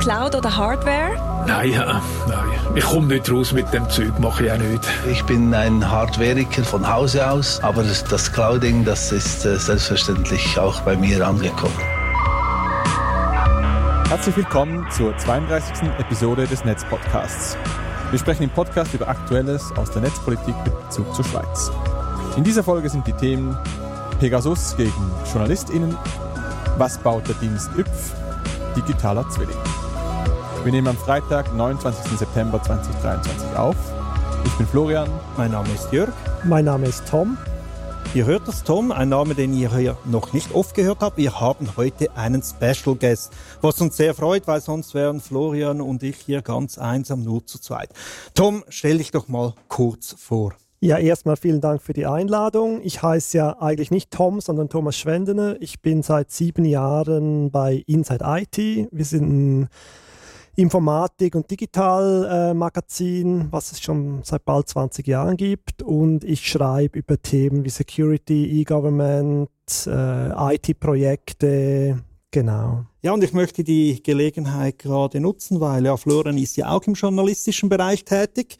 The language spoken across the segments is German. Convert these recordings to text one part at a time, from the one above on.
Cloud oder Hardware? Nein, äh, nein. Ich komme nicht raus mit dem Zeug, mache ich auch nicht. Ich bin ein Hardwareiker von Hause aus, aber das, das Clouding, das ist äh, selbstverständlich auch bei mir angekommen. Herzlich willkommen zur 32. Episode des Netzpodcasts. Wir sprechen im Podcast über Aktuelles aus der Netzpolitik mit Bezug zur Schweiz. In dieser Folge sind die Themen Pegasus gegen JournalistInnen, was baut der Dienst ÜPF, digitaler Zwilling. Wir nehmen am Freitag, 29. September 2023 auf. Ich bin Florian. Mein Name ist Jörg. Mein Name ist Tom. Ihr hört das, Tom, ein Name, den ihr hier noch nicht oft gehört habt. Wir haben heute einen Special Guest, was uns sehr freut, weil sonst wären Florian und ich hier ganz einsam nur zu zweit. Tom, stell dich doch mal kurz vor. Ja, erstmal vielen Dank für die Einladung. Ich heiße ja eigentlich nicht Tom, sondern Thomas Schwendener. Ich bin seit sieben Jahren bei Inside IT. Wir sind ein Informatik- und Digital-Magazin, äh, was es schon seit bald 20 Jahren gibt. Und ich schreibe über Themen wie Security, E-Government, äh, IT-Projekte, Genau. Ja, und ich möchte die Gelegenheit gerade nutzen, weil ja, Florian ist ja auch im journalistischen Bereich tätig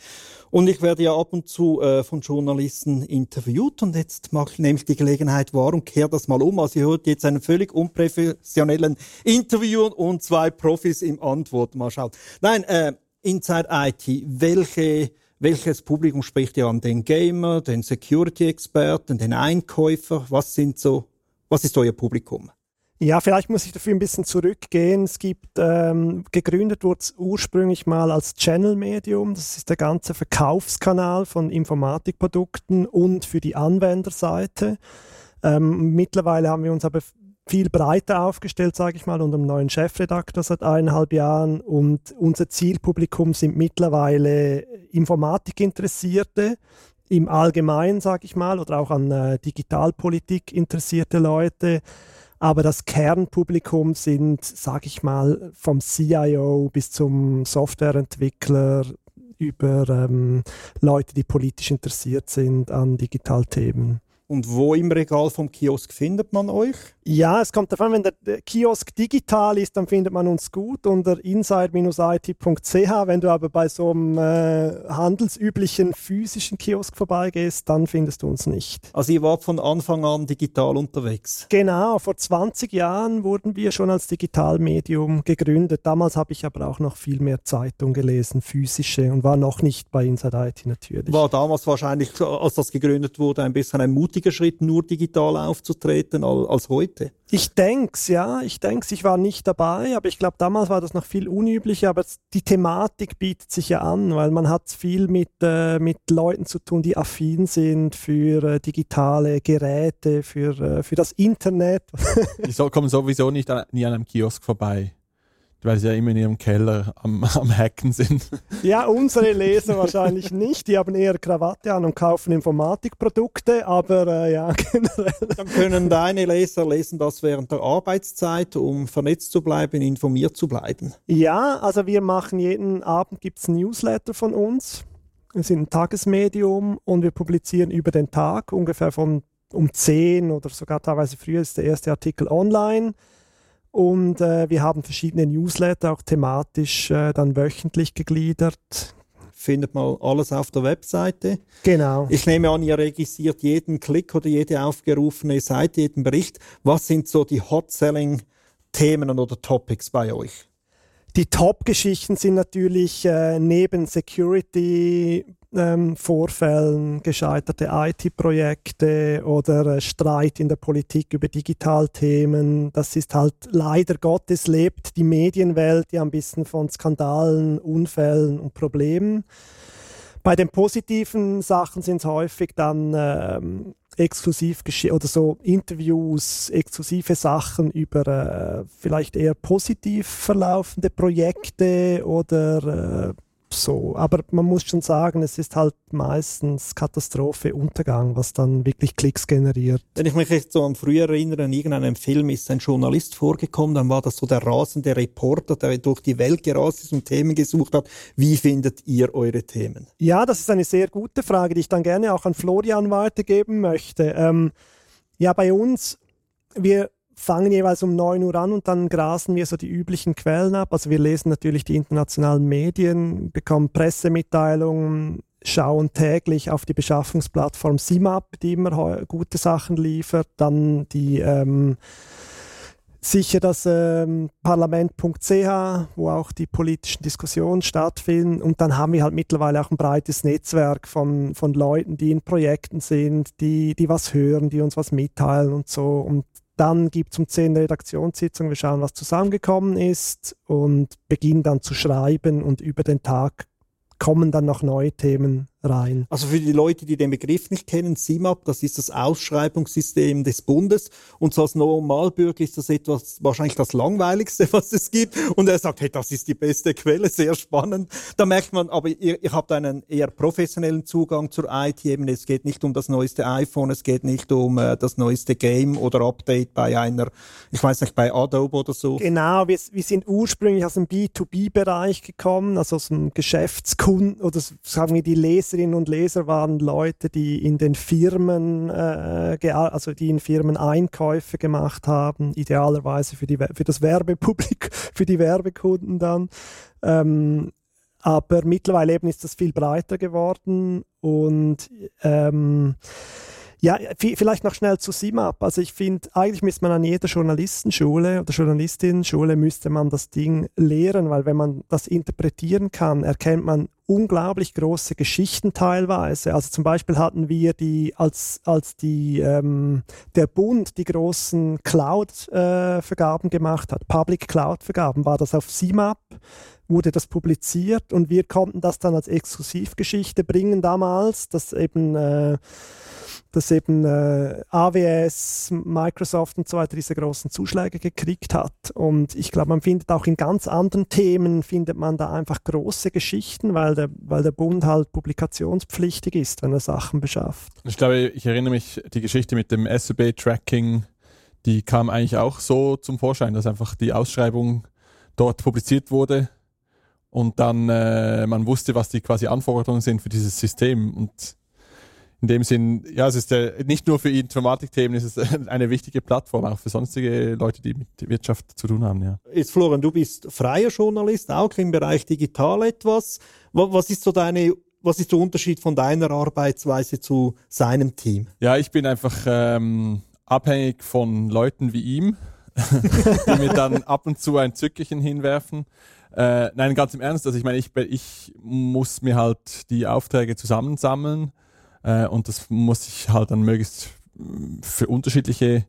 und ich werde ja ab und zu äh, von Journalisten interviewt und jetzt mache ich die Gelegenheit wahr und kehre das mal um. Also ihr hört jetzt einen völlig unprofessionellen Interview und zwei Profis im Antwort. Mal schauen. Nein, äh, Inside IT, welche welches Publikum spricht ihr an? Den Gamer, den Security-Experten, den Einkäufer? Was sind so, was ist euer Publikum? Ja, vielleicht muss ich dafür ein bisschen zurückgehen. Es gibt, ähm, gegründet wurde es ursprünglich mal als Channel-Medium. Das ist der ganze Verkaufskanal von Informatikprodukten und für die Anwenderseite. Ähm, mittlerweile haben wir uns aber viel breiter aufgestellt, sage ich mal, unter dem neuen Chefredakteur seit eineinhalb Jahren. Und unser Zielpublikum sind mittlerweile Informatikinteressierte im Allgemeinen, sage ich mal, oder auch an äh, Digitalpolitik interessierte Leute aber das Kernpublikum sind, sage ich mal, vom CIO bis zum Softwareentwickler über ähm, Leute, die politisch interessiert sind an Digitalthemen. Und wo im Regal vom Kiosk findet man euch? Ja, es kommt davon, wenn der Kiosk digital ist, dann findet man uns gut unter inside-it.ch. Wenn du aber bei so einem äh, handelsüblichen physischen Kiosk vorbeigehst, dann findest du uns nicht. Also ihr wart von Anfang an digital unterwegs? Genau, vor 20 Jahren wurden wir schon als Digitalmedium gegründet. Damals habe ich aber auch noch viel mehr Zeitung gelesen, physische, und war noch nicht bei Inside IT natürlich. War damals wahrscheinlich, als das gegründet wurde, ein bisschen ein mutiger Schritt, nur digital aufzutreten als heute? Ich denke ja. Ich denke ich war nicht dabei, aber ich glaube, damals war das noch viel unüblicher. Aber die Thematik bietet sich ja an, weil man hat viel mit, äh, mit Leuten zu tun, die affin sind für äh, digitale Geräte, für, äh, für das Internet. die kommen sowieso nicht an, nie an einem Kiosk vorbei weil sie ja immer in ihrem Keller am, am Hacken sind. Ja, unsere Leser wahrscheinlich nicht. Die haben eher Krawatte an und kaufen Informatikprodukte, aber äh, ja, generell. Dann können deine Leser lesen das während der Arbeitszeit, um vernetzt zu bleiben, informiert zu bleiben. Ja, also wir machen jeden Abend gibt's ein Newsletter von uns. Wir sind ein Tagesmedium und wir publizieren über den Tag ungefähr von um 10 oder sogar teilweise früher ist der erste Artikel online. Und äh, wir haben verschiedene Newsletter, auch thematisch äh, dann wöchentlich gegliedert. Findet man alles auf der Webseite. Genau. Ich nehme an, ihr registriert jeden Klick oder jede aufgerufene Seite, jeden Bericht. Was sind so die Hot-Selling-Themen oder Topics bei euch? Die Top-Geschichten sind natürlich äh, neben Security ähm, Vorfällen, gescheiterte IT-Projekte oder äh, Streit in der Politik über Digitalthemen. Das ist halt leider Gottes lebt die Medienwelt ja ein bisschen von Skandalen, Unfällen und Problemen. Bei den positiven Sachen sind es häufig dann ähm, exklusiv oder so Interviews, exklusive Sachen über äh, vielleicht eher positiv verlaufende Projekte oder äh, so. Aber man muss schon sagen, es ist halt meistens Katastrophe, Untergang, was dann wirklich Klicks generiert. Wenn ich mich jetzt so an früher erinnere, in irgendeinem Film ist ein Journalist vorgekommen, dann war das so der rasende Reporter, der durch die Welt gerast ist und Themen gesucht hat. Wie findet ihr eure Themen? Ja, das ist eine sehr gute Frage, die ich dann gerne auch an Florian weitergeben möchte. Ähm, ja, bei uns, wir fangen jeweils um 9 Uhr an und dann grasen wir so die üblichen Quellen ab. Also wir lesen natürlich die internationalen Medien, bekommen Pressemitteilungen, schauen täglich auf die Beschaffungsplattform SIMAP, die immer gute Sachen liefert, dann die ähm, sicher das ähm, Parlament.ch, wo auch die politischen Diskussionen stattfinden. Und dann haben wir halt mittlerweile auch ein breites Netzwerk von, von Leuten, die in Projekten sind, die, die was hören, die uns was mitteilen und so. Und dann gibt es um 10 Redaktionssitzungen, wir schauen, was zusammengekommen ist und beginnen dann zu schreiben und über den Tag kommen dann noch neue Themen rein. Also für die Leute, die den Begriff nicht kennen, SIMAP, das ist das Ausschreibungssystem des Bundes und so als Normalbürger ist das etwas wahrscheinlich das langweiligste, was es gibt und er sagt, hey, das ist die beste Quelle, sehr spannend. Da merkt man, aber ihr, ihr habt einen eher professionellen Zugang zur IT, eben es geht nicht um das neueste iPhone, es geht nicht um äh, das neueste Game oder Update bei einer, ich weiß nicht, bei Adobe oder so. Genau, wir, wir sind ursprünglich aus dem B2B-Bereich gekommen, also aus dem Geschäftskunden oder sagen wir die Leser Leserinnen und Leser waren Leute, die in den Firmen, äh, also die in Firmen Einkäufe gemacht haben, idealerweise für, die, für das Werbepublik, für die Werbekunden dann. Ähm, aber mittlerweile eben ist das viel breiter geworden und ähm, ja, vielleicht noch schnell zu SIMAP. Also ich finde, eigentlich müsste man an jeder Journalistenschule oder Journalistinnenschule müsste man das Ding lehren, weil wenn man das interpretieren kann, erkennt man unglaublich große Geschichten teilweise. Also zum Beispiel hatten wir die, als, als die, ähm, der Bund die großen Cloud-Vergaben äh, gemacht hat, Public Cloud-Vergaben, war das auf CIMAP, wurde das publiziert und wir konnten das dann als Exklusivgeschichte bringen damals, dass eben äh, dass eben äh, AWS, Microsoft und so weiter diese großen Zuschläge gekriegt hat. Und ich glaube, man findet auch in ganz anderen Themen, findet man da einfach große Geschichten, weil der, weil der Bund halt publikationspflichtig ist, wenn er Sachen beschafft. Ich glaube, ich erinnere mich, die Geschichte mit dem SUB-Tracking, die kam eigentlich auch so zum Vorschein, dass einfach die Ausschreibung dort publiziert wurde und dann äh, man wusste, was die quasi Anforderungen sind für dieses System und in dem Sinn, ja, es ist ja nicht nur für Informatikthemen, es ist eine wichtige Plattform, auch für sonstige Leute, die mit Wirtschaft zu tun haben, ja. Jetzt, Florian, du bist freier Journalist, auch im Bereich digital etwas. Was ist so deine was ist der Unterschied von deiner Arbeitsweise zu seinem Team? Ja, ich bin einfach ähm, abhängig von Leuten wie ihm, die mir dann ab und zu ein Zückerchen hinwerfen. Äh, nein, ganz im Ernst, also ich meine, ich, ich muss mir halt die Aufträge zusammensammeln äh, und das muss ich halt dann möglichst mm, für unterschiedliche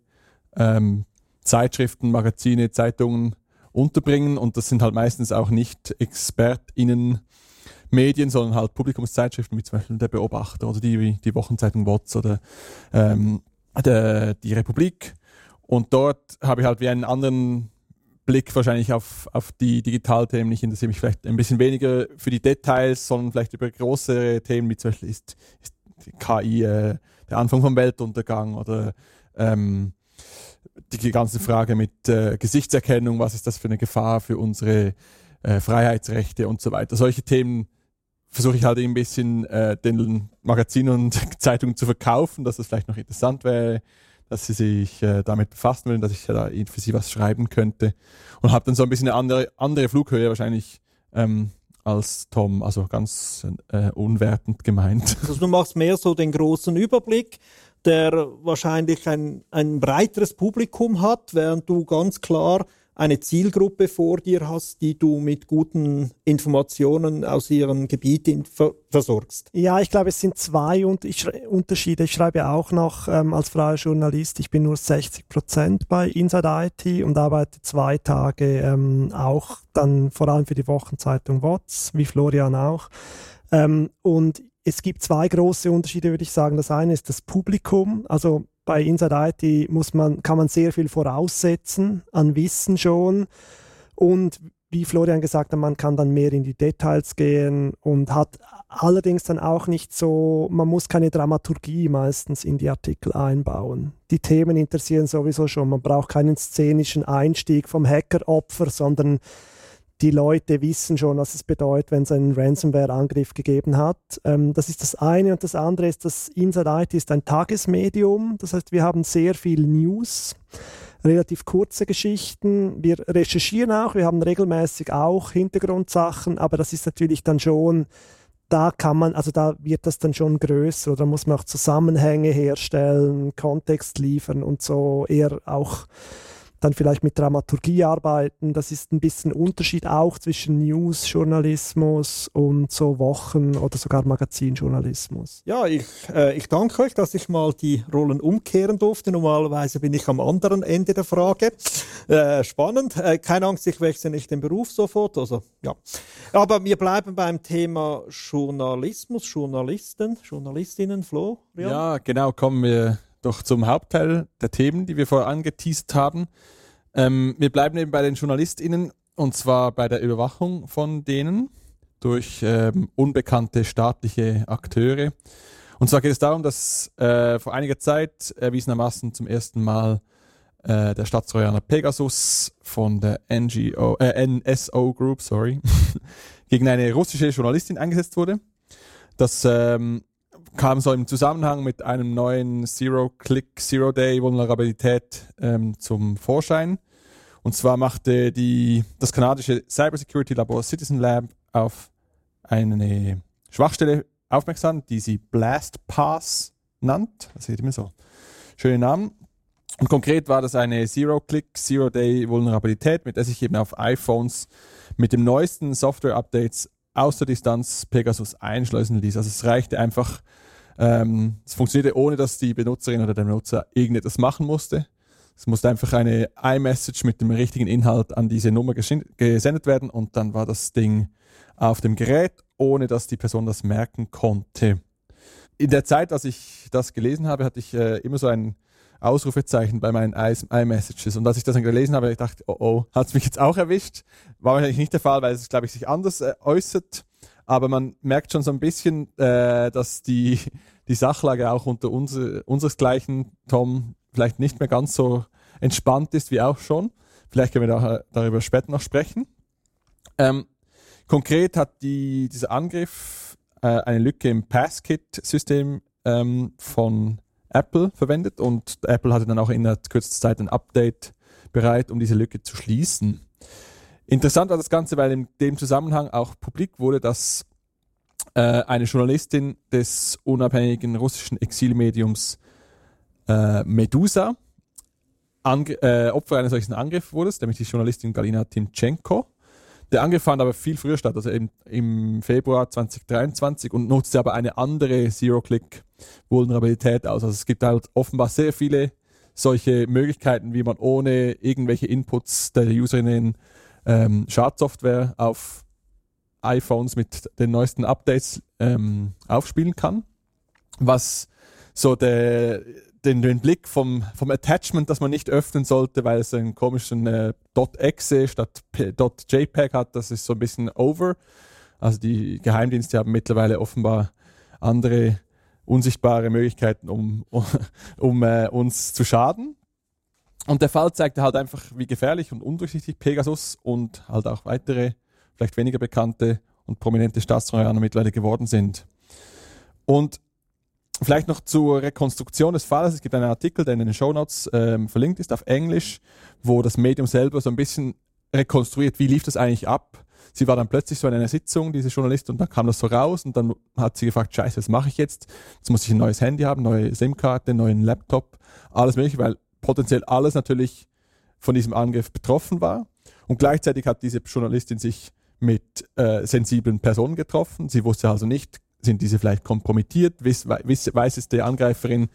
ähm, Zeitschriften, Magazine, Zeitungen unterbringen. Und das sind halt meistens auch nicht ExpertInnen Medien, sondern halt Publikumszeitschriften wie zum Beispiel der Beobachter oder die, die Wochenzeitung WOTS oder ähm, der, die Republik. Und dort habe ich halt wie einen anderen Blick wahrscheinlich auf, auf die Digitalthemen. Ich interessiere mich vielleicht ein bisschen weniger für die Details, sondern vielleicht über größere Themen, wie zum Beispiel ist, ist KI äh, der Anfang vom Weltuntergang oder ähm, die ganze Frage mit äh, Gesichtserkennung, was ist das für eine Gefahr für unsere äh, Freiheitsrechte und so weiter. Solche Themen versuche ich halt ein bisschen äh, den Magazinen und Zeitungen zu verkaufen, dass es vielleicht noch interessant wäre, dass sie sich äh, damit befassen wollen, dass ich da für sie was schreiben könnte und habe dann so ein bisschen eine andere, andere Flughöhe wahrscheinlich ähm, als Tom, also ganz äh, unwertend gemeint. Also du machst mehr so den großen Überblick, der wahrscheinlich ein, ein breiteres Publikum hat, während du ganz klar eine Zielgruppe vor dir hast, die du mit guten Informationen aus ihrem Gebiet versorgst? Ja, ich glaube, es sind zwei Unterschiede. Ich schreibe auch noch ähm, als freier Journalist, ich bin nur 60 Prozent bei Inside IT und arbeite zwei Tage ähm, auch dann vor allem für die Wochenzeitung WOTS, wie Florian auch. Ähm, und es gibt zwei große Unterschiede, würde ich sagen. Das eine ist das Publikum. Also bei Inside IT muss man, kann man sehr viel voraussetzen an Wissen schon. Und wie Florian gesagt hat, man kann dann mehr in die Details gehen und hat allerdings dann auch nicht so, man muss keine Dramaturgie meistens in die Artikel einbauen. Die Themen interessieren sowieso schon, man braucht keinen szenischen Einstieg vom Hackeropfer, sondern die Leute wissen schon, was es bedeutet, wenn es einen Ransomware-Angriff gegeben hat. Ähm, das ist das eine. Und das andere ist, dass Inside IT ist ein Tagesmedium. Das heißt, wir haben sehr viel News. relativ kurze Geschichten. Wir recherchieren auch, wir haben regelmäßig auch Hintergrundsachen, aber das ist natürlich dann schon da kann man, also da wird das dann schon größer oder muss man auch Zusammenhänge herstellen, Kontext liefern und so eher auch dann vielleicht mit Dramaturgie arbeiten. Das ist ein bisschen Unterschied auch zwischen News-Journalismus und so Wochen- oder sogar Magazinjournalismus. Ja, ich, äh, ich danke euch, dass ich mal die Rollen umkehren durfte. Normalerweise bin ich am anderen Ende der Frage. Äh, spannend. Äh, keine Angst, ich wechsle nicht den Beruf sofort. Also, ja. Aber wir bleiben beim Thema Journalismus, Journalisten, Journalistinnen, Flo. Ja, genau, kommen wir doch zum Hauptteil der Themen, die wir vorher angeteased haben. Ähm, wir bleiben eben bei den JournalistInnen und zwar bei der Überwachung von denen durch ähm, unbekannte staatliche Akteure. Und zwar geht es darum, dass äh, vor einiger Zeit erwiesenermaßen zum ersten Mal äh, der Staatstrojaner Pegasus von der NGO, äh, NSO Group, sorry, gegen eine russische Journalistin eingesetzt wurde. Das ähm, kam so im Zusammenhang mit einem neuen Zero-Click, Zero-Day-Vulnerabilität ähm, zum Vorschein. Und zwar machte die, das kanadische Cybersecurity-Labor Citizen Lab auf eine Schwachstelle aufmerksam, die sie Blast Pass nannt. Das sieht immer so. Schöne Namen. Und konkret war das eine Zero-Click, Zero-Day-Vulnerabilität, mit der sich eben auf iPhones mit dem neuesten Software-Updates aus der Distanz Pegasus einschleusen ließ. Also es reichte einfach, ähm, es funktionierte ohne, dass die Benutzerin oder der Benutzer irgendetwas machen musste. Es musste einfach eine iMessage mit dem richtigen Inhalt an diese Nummer gesendet werden und dann war das Ding auf dem Gerät, ohne dass die Person das merken konnte. In der Zeit, als ich das gelesen habe, hatte ich äh, immer so ein Ausrufezeichen bei meinen iMessages. Und als ich das dann gelesen habe, ich dachte, oh oh, hat es mich jetzt auch erwischt? War wahrscheinlich nicht der Fall, weil es, glaube ich, sich anders äh, äußert. Aber man merkt schon so ein bisschen, äh, dass die, die Sachlage auch unter uns, unseresgleichen, Tom, vielleicht nicht mehr ganz so entspannt ist wie auch schon. Vielleicht können wir da, darüber später noch sprechen. Ähm, konkret hat die, dieser Angriff äh, eine Lücke im Passkit-System ähm, von Apple verwendet und Apple hatte dann auch in der kürzester Zeit ein Update bereit, um diese Lücke zu schließen. Interessant war das Ganze, weil in dem Zusammenhang auch publik wurde, dass äh, eine Journalistin des unabhängigen russischen Exilmediums äh, Medusa äh, Opfer eines solchen Angriffs wurde, nämlich die Journalistin Galina Timchenko. Der Angriff fand aber viel früher statt, also im, im Februar 2023 und nutzte aber eine andere Zero-Click-Vulnerabilität aus. Also es gibt halt offenbar sehr viele solche Möglichkeiten, wie man ohne irgendwelche Inputs der Userinnen ähm, Schadsoftware auf iPhones mit den neuesten Updates ähm, aufspielen kann. Was so der den, den Blick vom, vom Attachment, das man nicht öffnen sollte, weil es einen komischen äh, .exe statt P .jpeg hat, das ist so ein bisschen over. Also die Geheimdienste haben mittlerweile offenbar andere unsichtbare Möglichkeiten, um, um, äh, uns zu schaden. Und der Fall zeigte halt einfach, wie gefährlich und undurchsichtig Pegasus und halt auch weitere, vielleicht weniger bekannte und prominente Staatstrojaner mittlerweile geworden sind. Und Vielleicht noch zur Rekonstruktion des Falles. Es gibt einen Artikel, der in den Show Notes ähm, verlinkt ist auf Englisch, wo das Medium selber so ein bisschen rekonstruiert, wie lief das eigentlich ab. Sie war dann plötzlich so in einer Sitzung, diese Journalistin, und dann kam das so raus und dann hat sie gefragt, scheiße, was mache ich jetzt? Jetzt muss ich ein neues Handy haben, neue SIM-Karte, neuen Laptop, alles mögliche, weil potenziell alles natürlich von diesem Angriff betroffen war. Und gleichzeitig hat diese Journalistin sich mit äh, sensiblen Personen getroffen. Sie wusste also nicht, sind diese vielleicht kompromittiert? Weiß, weiß, weiß es die Angreiferin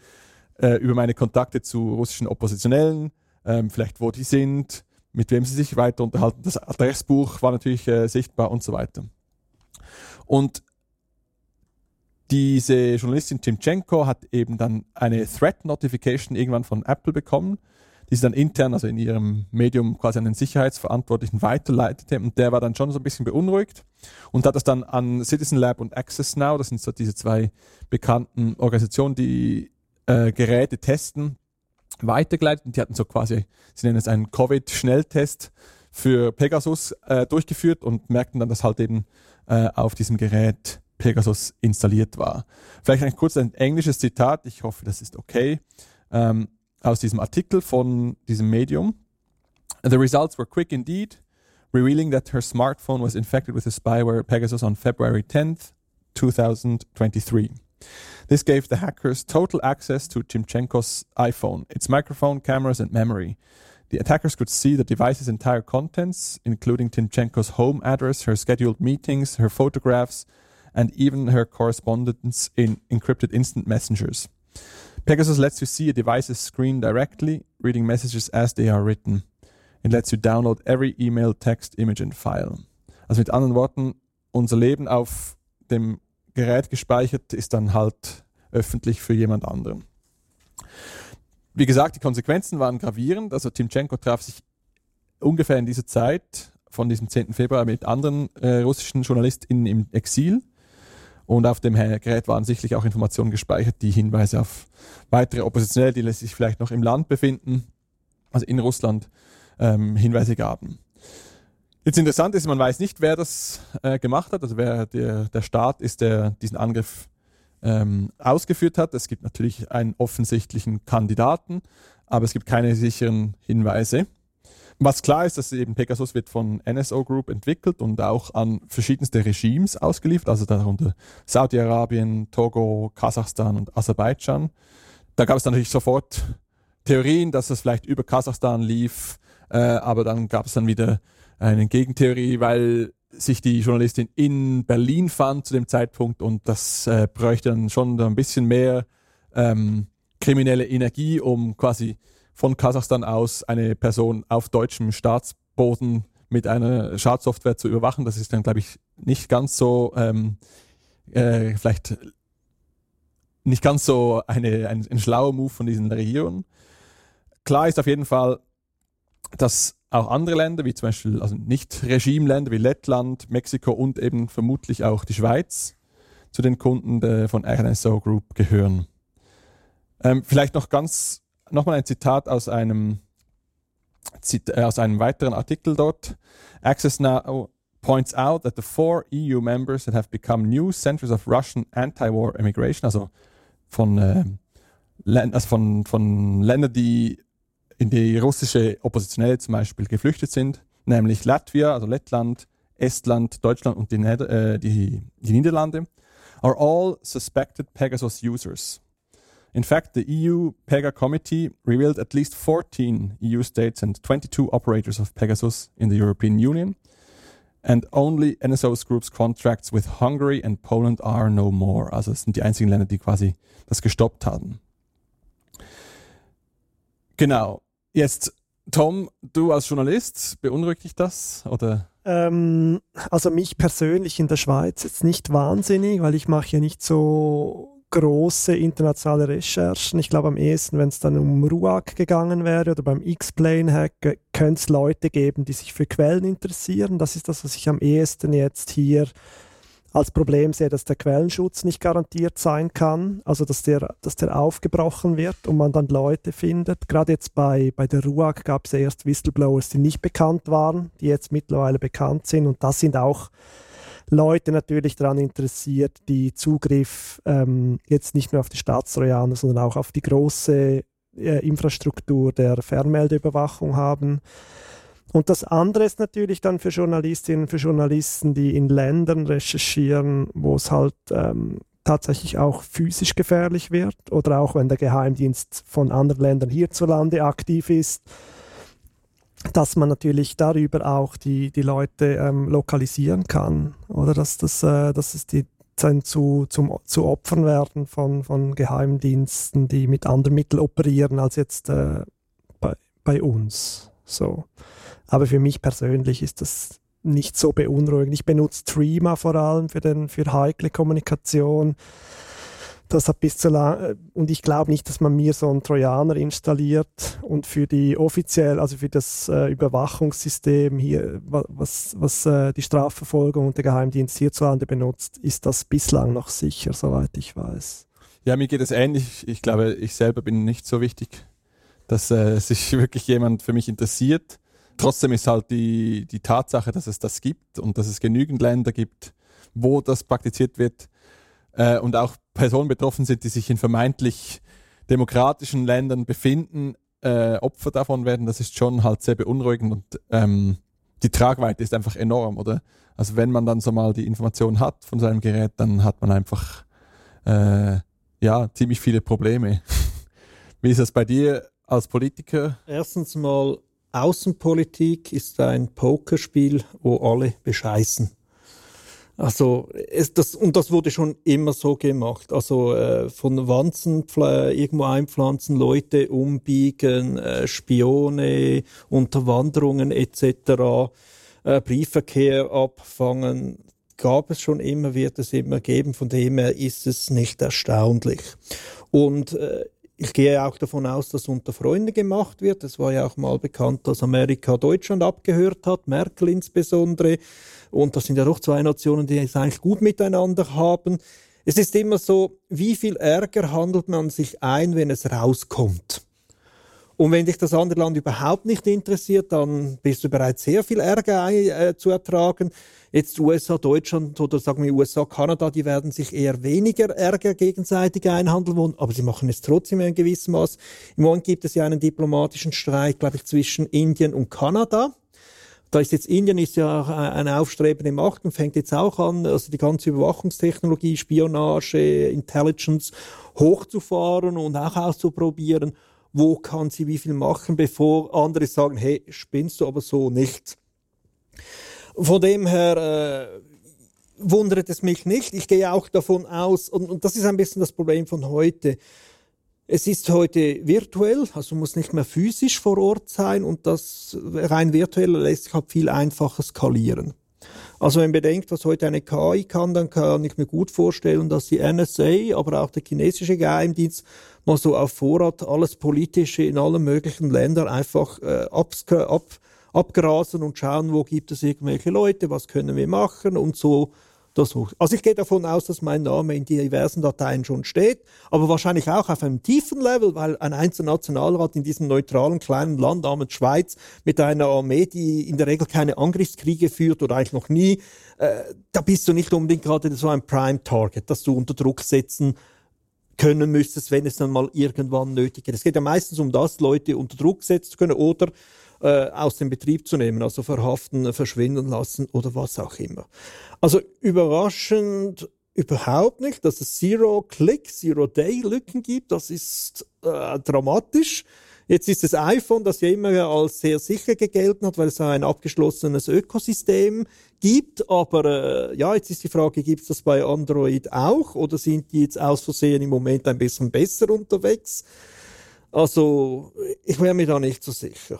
äh, über meine Kontakte zu russischen Oppositionellen, ähm, vielleicht wo die sind, mit wem sie sich weiter unterhalten. Das Adressbuch war natürlich äh, sichtbar und so weiter. Und diese Journalistin Timchenko hat eben dann eine Threat Notification irgendwann von Apple bekommen, die sie dann intern, also in ihrem Medium quasi an den Sicherheitsverantwortlichen weiterleitete. Und der war dann schon so ein bisschen beunruhigt und hat das dann an Citizen Lab und Access Now, das sind so diese zwei bekannten Organisationen, die äh, Geräte testen, weitergeleitet. Und die hatten so quasi, sie nennen es einen Covid-Schnelltest für Pegasus äh, durchgeführt und merkten dann, dass halt eben äh, auf diesem Gerät Pegasus installiert war. Vielleicht ein kurz ein englisches Zitat, ich hoffe, das ist okay. Um, aus diesem Artikel von diesem Medium. The results were quick indeed, revealing that her smartphone was infected with the spyware Pegasus on February 10th, 2023. This gave the hackers total access to Timchenko's iPhone, its microphone, cameras, and memory. The attackers could see the device's entire contents, including Timchenko's home address, her scheduled meetings, her photographs, and even her correspondence in encrypted instant messengers. Pegasus lets you see a device's screen directly, reading messages as they are written. It lets you download every email, text, image and file. Also mit anderen Worten, unser Leben auf dem Gerät gespeichert ist dann halt öffentlich für jemand anderen. Wie gesagt, die Konsequenzen waren gravierend. Also Timchenko traf sich ungefähr in dieser Zeit von diesem 10. Februar mit anderen äh, russischen JournalistInnen im Exil. Und auf dem Gerät waren sicherlich auch Informationen gespeichert, die Hinweise auf weitere Oppositionelle, die sich vielleicht noch im Land befinden, also in Russland, ähm, Hinweise gaben. Jetzt interessant ist, man weiß nicht, wer das äh, gemacht hat, also wer der, der Staat ist, der diesen Angriff ähm, ausgeführt hat. Es gibt natürlich einen offensichtlichen Kandidaten, aber es gibt keine sicheren Hinweise. Was klar ist, dass eben Pegasus wird von NSO Group entwickelt und auch an verschiedenste Regimes ausgeliefert, also darunter Saudi-Arabien, Togo, Kasachstan und Aserbaidschan. Da gab es natürlich sofort Theorien, dass es vielleicht über Kasachstan lief, äh, aber dann gab es dann wieder eine Gegentheorie, weil sich die Journalistin in Berlin fand zu dem Zeitpunkt und das äh, bräuchte dann schon ein bisschen mehr ähm, kriminelle Energie, um quasi von Kasachstan aus eine Person auf deutschem Staatsboden mit einer Schadsoftware zu überwachen. Das ist dann, glaube ich, nicht ganz so, ähm, äh, vielleicht nicht ganz so eine, ein, ein schlauer Move von diesen Regierungen. Klar ist auf jeden Fall, dass auch andere Länder, wie zum Beispiel also nicht Regimeländer wie Lettland, Mexiko und eben vermutlich auch die Schweiz, zu den Kunden der, von RNSO Group gehören. Ähm, vielleicht noch ganz nochmal ein Zitat aus einem, äh, aus einem weiteren Artikel dort. Access Now points out that the four EU members that have become new centers of Russian anti-war immigration, also von, äh, also von, von Ländern, die in die russische Oppositionelle zum Beispiel geflüchtet sind, nämlich Latvia, also Lettland, Estland, Deutschland und die, äh, die, die Niederlande, are all suspected Pegasus users. In fact, the EU PEGA committee revealed at least 14 EU states and 22 operators of Pegasus in the European Union, and only NSO's Group's contracts with Hungary and Poland are no more. Also es sind die einzigen Länder, die quasi das gestoppt haben. Genau. Jetzt, Tom, du als Journalist, beunruhigt dich das? Oder? Ähm, also mich persönlich in der Schweiz jetzt nicht wahnsinnig, weil ich mache ja nicht so große internationale Recherchen. Ich glaube am ehesten, wenn es dann um RUAG gegangen wäre oder beim X-Plane-Hack, könnte es Leute geben, die sich für Quellen interessieren. Das ist das, was ich am ehesten jetzt hier als Problem sehe, dass der Quellenschutz nicht garantiert sein kann, also dass der, dass der aufgebrochen wird und man dann Leute findet. Gerade jetzt bei, bei der RUAG gab es erst Whistleblowers, die nicht bekannt waren, die jetzt mittlerweile bekannt sind und das sind auch Leute natürlich daran interessiert, die Zugriff ähm, jetzt nicht nur auf die Staatstrojaner, sondern auch auf die große äh, Infrastruktur der Fernmeldeüberwachung haben. Und das andere ist natürlich dann für Journalistinnen, für Journalisten, die in Ländern recherchieren, wo es halt ähm, tatsächlich auch physisch gefährlich wird oder auch wenn der Geheimdienst von anderen Ländern hierzulande aktiv ist, dass man natürlich darüber auch die, die Leute ähm, lokalisieren kann oder dass, das, äh, dass es die zu, zum, zu Opfern werden von, von Geheimdiensten, die mit anderen Mitteln operieren als jetzt äh, bei, bei uns. So. Aber für mich persönlich ist das nicht so beunruhigend. Ich benutze Trima vor allem für, den, für heikle Kommunikation. Das hat bis zu lang äh, und ich glaube nicht, dass man mir so einen Trojaner installiert und für die offiziell, also für das äh, Überwachungssystem hier, was, was äh, die Strafverfolgung und der Geheimdienst hierzulande benutzt, ist das bislang noch sicher, soweit ich weiß. Ja, mir geht es ähnlich. Ich glaube, ich selber bin nicht so wichtig, dass äh, sich wirklich jemand für mich interessiert. Trotzdem ist halt die, die Tatsache, dass es das gibt und dass es genügend Länder gibt, wo das praktiziert wird äh, und auch Personen betroffen sind, die sich in vermeintlich demokratischen Ländern befinden, äh, Opfer davon werden, das ist schon halt sehr beunruhigend und ähm, die Tragweite ist einfach enorm, oder? Also wenn man dann so mal die Information hat von seinem Gerät, dann hat man einfach äh, ja ziemlich viele Probleme. Wie ist das bei dir als Politiker? Erstens mal, Außenpolitik ist ein Pokerspiel, wo alle bescheißen. Also es, das, und das wurde schon immer so gemacht. Also äh, von Wanzen irgendwo einpflanzen, Leute umbiegen, äh, Spione, Unterwanderungen etc., äh, Briefverkehr abfangen, gab es schon immer, wird es immer geben. Von dem her ist es nicht erstaunlich. Und äh, ich gehe auch davon aus, dass unter Freunden gemacht wird. Es war ja auch mal bekannt, dass Amerika Deutschland abgehört hat, Merkel insbesondere. Und das sind ja doch zwei Nationen, die es eigentlich gut miteinander haben. Es ist immer so, wie viel Ärger handelt man sich ein, wenn es rauskommt? Und wenn dich das andere Land überhaupt nicht interessiert, dann bist du bereit, sehr viel Ärger äh, zu ertragen. Jetzt USA, Deutschland oder sagen wir USA, Kanada, die werden sich eher weniger Ärger gegenseitig einhandeln wollen, aber sie machen es trotzdem in gewissem Maß. Im Moment gibt es ja einen diplomatischen Streit, glaube ich, zwischen Indien und Kanada. Da ist jetzt Indien ist ja eine aufstrebende Macht und fängt jetzt auch an, also die ganze Überwachungstechnologie, Spionage, Intelligence hochzufahren und auch auszuprobieren, wo kann sie wie viel machen, bevor andere sagen, hey, spinnst du aber so nicht. Von dem her äh, wundert es mich nicht. Ich gehe auch davon aus, und, und das ist ein bisschen das Problem von heute, es ist heute virtuell, also muss nicht mehr physisch vor Ort sein und das rein virtuell lässt sich halt viel einfacher skalieren. Also wenn man bedenkt, was heute eine KI kann, dann kann ich mir gut vorstellen, dass die NSA, aber auch der chinesische Geheimdienst mal so auf Vorrat alles Politische in allen möglichen Ländern einfach äh, ab, ab, abgrasen und schauen, wo gibt es irgendwelche Leute, was können wir machen und so hoch. Also ich gehe davon aus, dass mein Name in diversen Dateien schon steht, aber wahrscheinlich auch auf einem tiefen Level, weil ein einzelner Nationalrat in diesem neutralen kleinen Land namens Schweiz mit einer Armee, die in der Regel keine Angriffskriege führt oder eigentlich noch nie, äh, da bist du nicht unbedingt gerade so ein Prime Target, dass du unter Druck setzen können müsstest, wenn es dann mal irgendwann nötig ist. Es geht ja meistens um das, Leute unter Druck setzen zu können oder äh, aus dem Betrieb zu nehmen, also verhaften, verschwinden lassen oder was auch immer. Also überraschend überhaupt nicht, dass es Zero-Click, Zero-Day-Lücken gibt. Das ist äh, dramatisch. Jetzt ist das iPhone, das ja immer als sehr sicher gegelten hat, weil es ein abgeschlossenes Ökosystem gibt. Aber äh, ja, jetzt ist die Frage, gibt es das bei Android auch oder sind die jetzt aus Versehen im Moment ein bisschen besser unterwegs? Also ich wäre mir da nicht so sicher.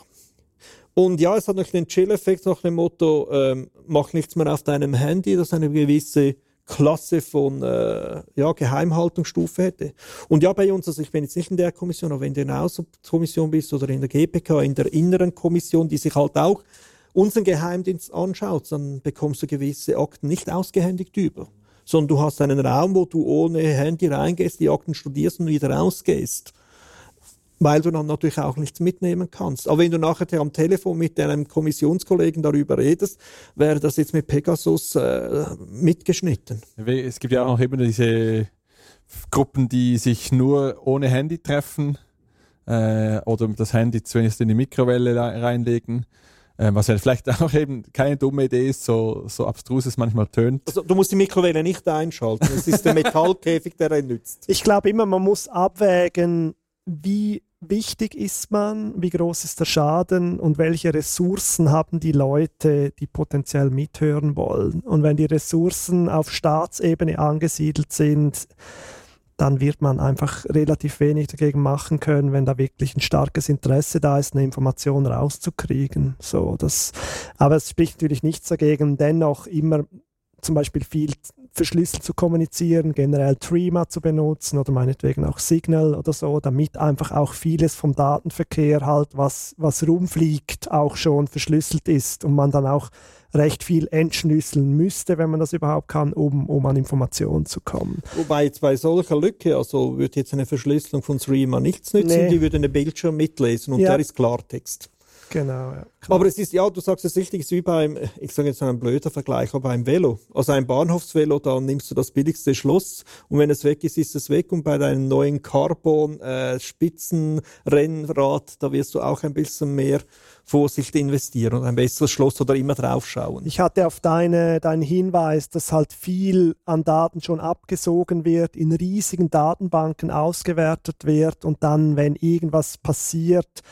Und ja, es hat noch den Chill-Effekt nach dem Motto, ähm, mach nichts mehr auf deinem Handy, das eine gewisse Klasse von äh, ja, Geheimhaltungsstufe hätte. Und ja, bei uns, also ich bin jetzt nicht in der Kommission, aber wenn du in der Außenkommission bist oder in der GPK, in der inneren Kommission, die sich halt auch unseren Geheimdienst anschaut, dann bekommst du gewisse Akten nicht ausgehändigt über, sondern du hast einen Raum, wo du ohne Handy reingehst, die Akten studierst und wieder rausgehst weil du dann natürlich auch nichts mitnehmen kannst. Aber wenn du nachher am Telefon mit einem Kommissionskollegen darüber redest, wäre das jetzt mit Pegasus äh, mitgeschnitten. Es gibt ja auch eben diese Gruppen, die sich nur ohne Handy treffen äh, oder das Handy zumindest in die Mikrowelle reinlegen. Äh, was ja vielleicht auch eben keine dumme Idee ist, so, so abstrus es manchmal tönt. Also, du musst die Mikrowelle nicht einschalten. Es ist der Metallkäfig, der er nützt. Ich glaube immer, man muss abwägen, wie wichtig ist man, wie groß ist der Schaden und welche Ressourcen haben die Leute, die potenziell mithören wollen. Und wenn die Ressourcen auf Staatsebene angesiedelt sind, dann wird man einfach relativ wenig dagegen machen können, wenn da wirklich ein starkes Interesse da ist, eine Information rauszukriegen. So, das, aber es spricht natürlich nichts dagegen, dennoch immer zum Beispiel viel verschlüsselt zu kommunizieren, generell Trima zu benutzen oder meinetwegen auch Signal oder so, damit einfach auch vieles vom Datenverkehr halt, was, was rumfliegt, auch schon verschlüsselt ist und man dann auch recht viel entschlüsseln müsste, wenn man das überhaupt kann, um, um an Informationen zu kommen. Wobei jetzt bei solcher Lücke, also würde jetzt eine Verschlüsselung von Threema nichts nützen, nee. die würde einen Bildschirm mitlesen und ja. der ist Klartext. Genau, ja. Aber es ist, ja, du sagst es richtig, es ist wie beim, ich sage jetzt ein blöder Vergleich, aber beim Velo. Also ein Bahnhofsvelo, da nimmst du das billigste Schloss und wenn es weg ist, ist es weg und bei deinem neuen Carbon äh, da wirst du auch ein bisschen mehr Vorsicht investieren und ein besseres Schloss oder immer draufschauen. Ich hatte auf deine, deinen Hinweis, dass halt viel an Daten schon abgesogen wird, in riesigen Datenbanken ausgewertet wird und dann, wenn irgendwas passiert,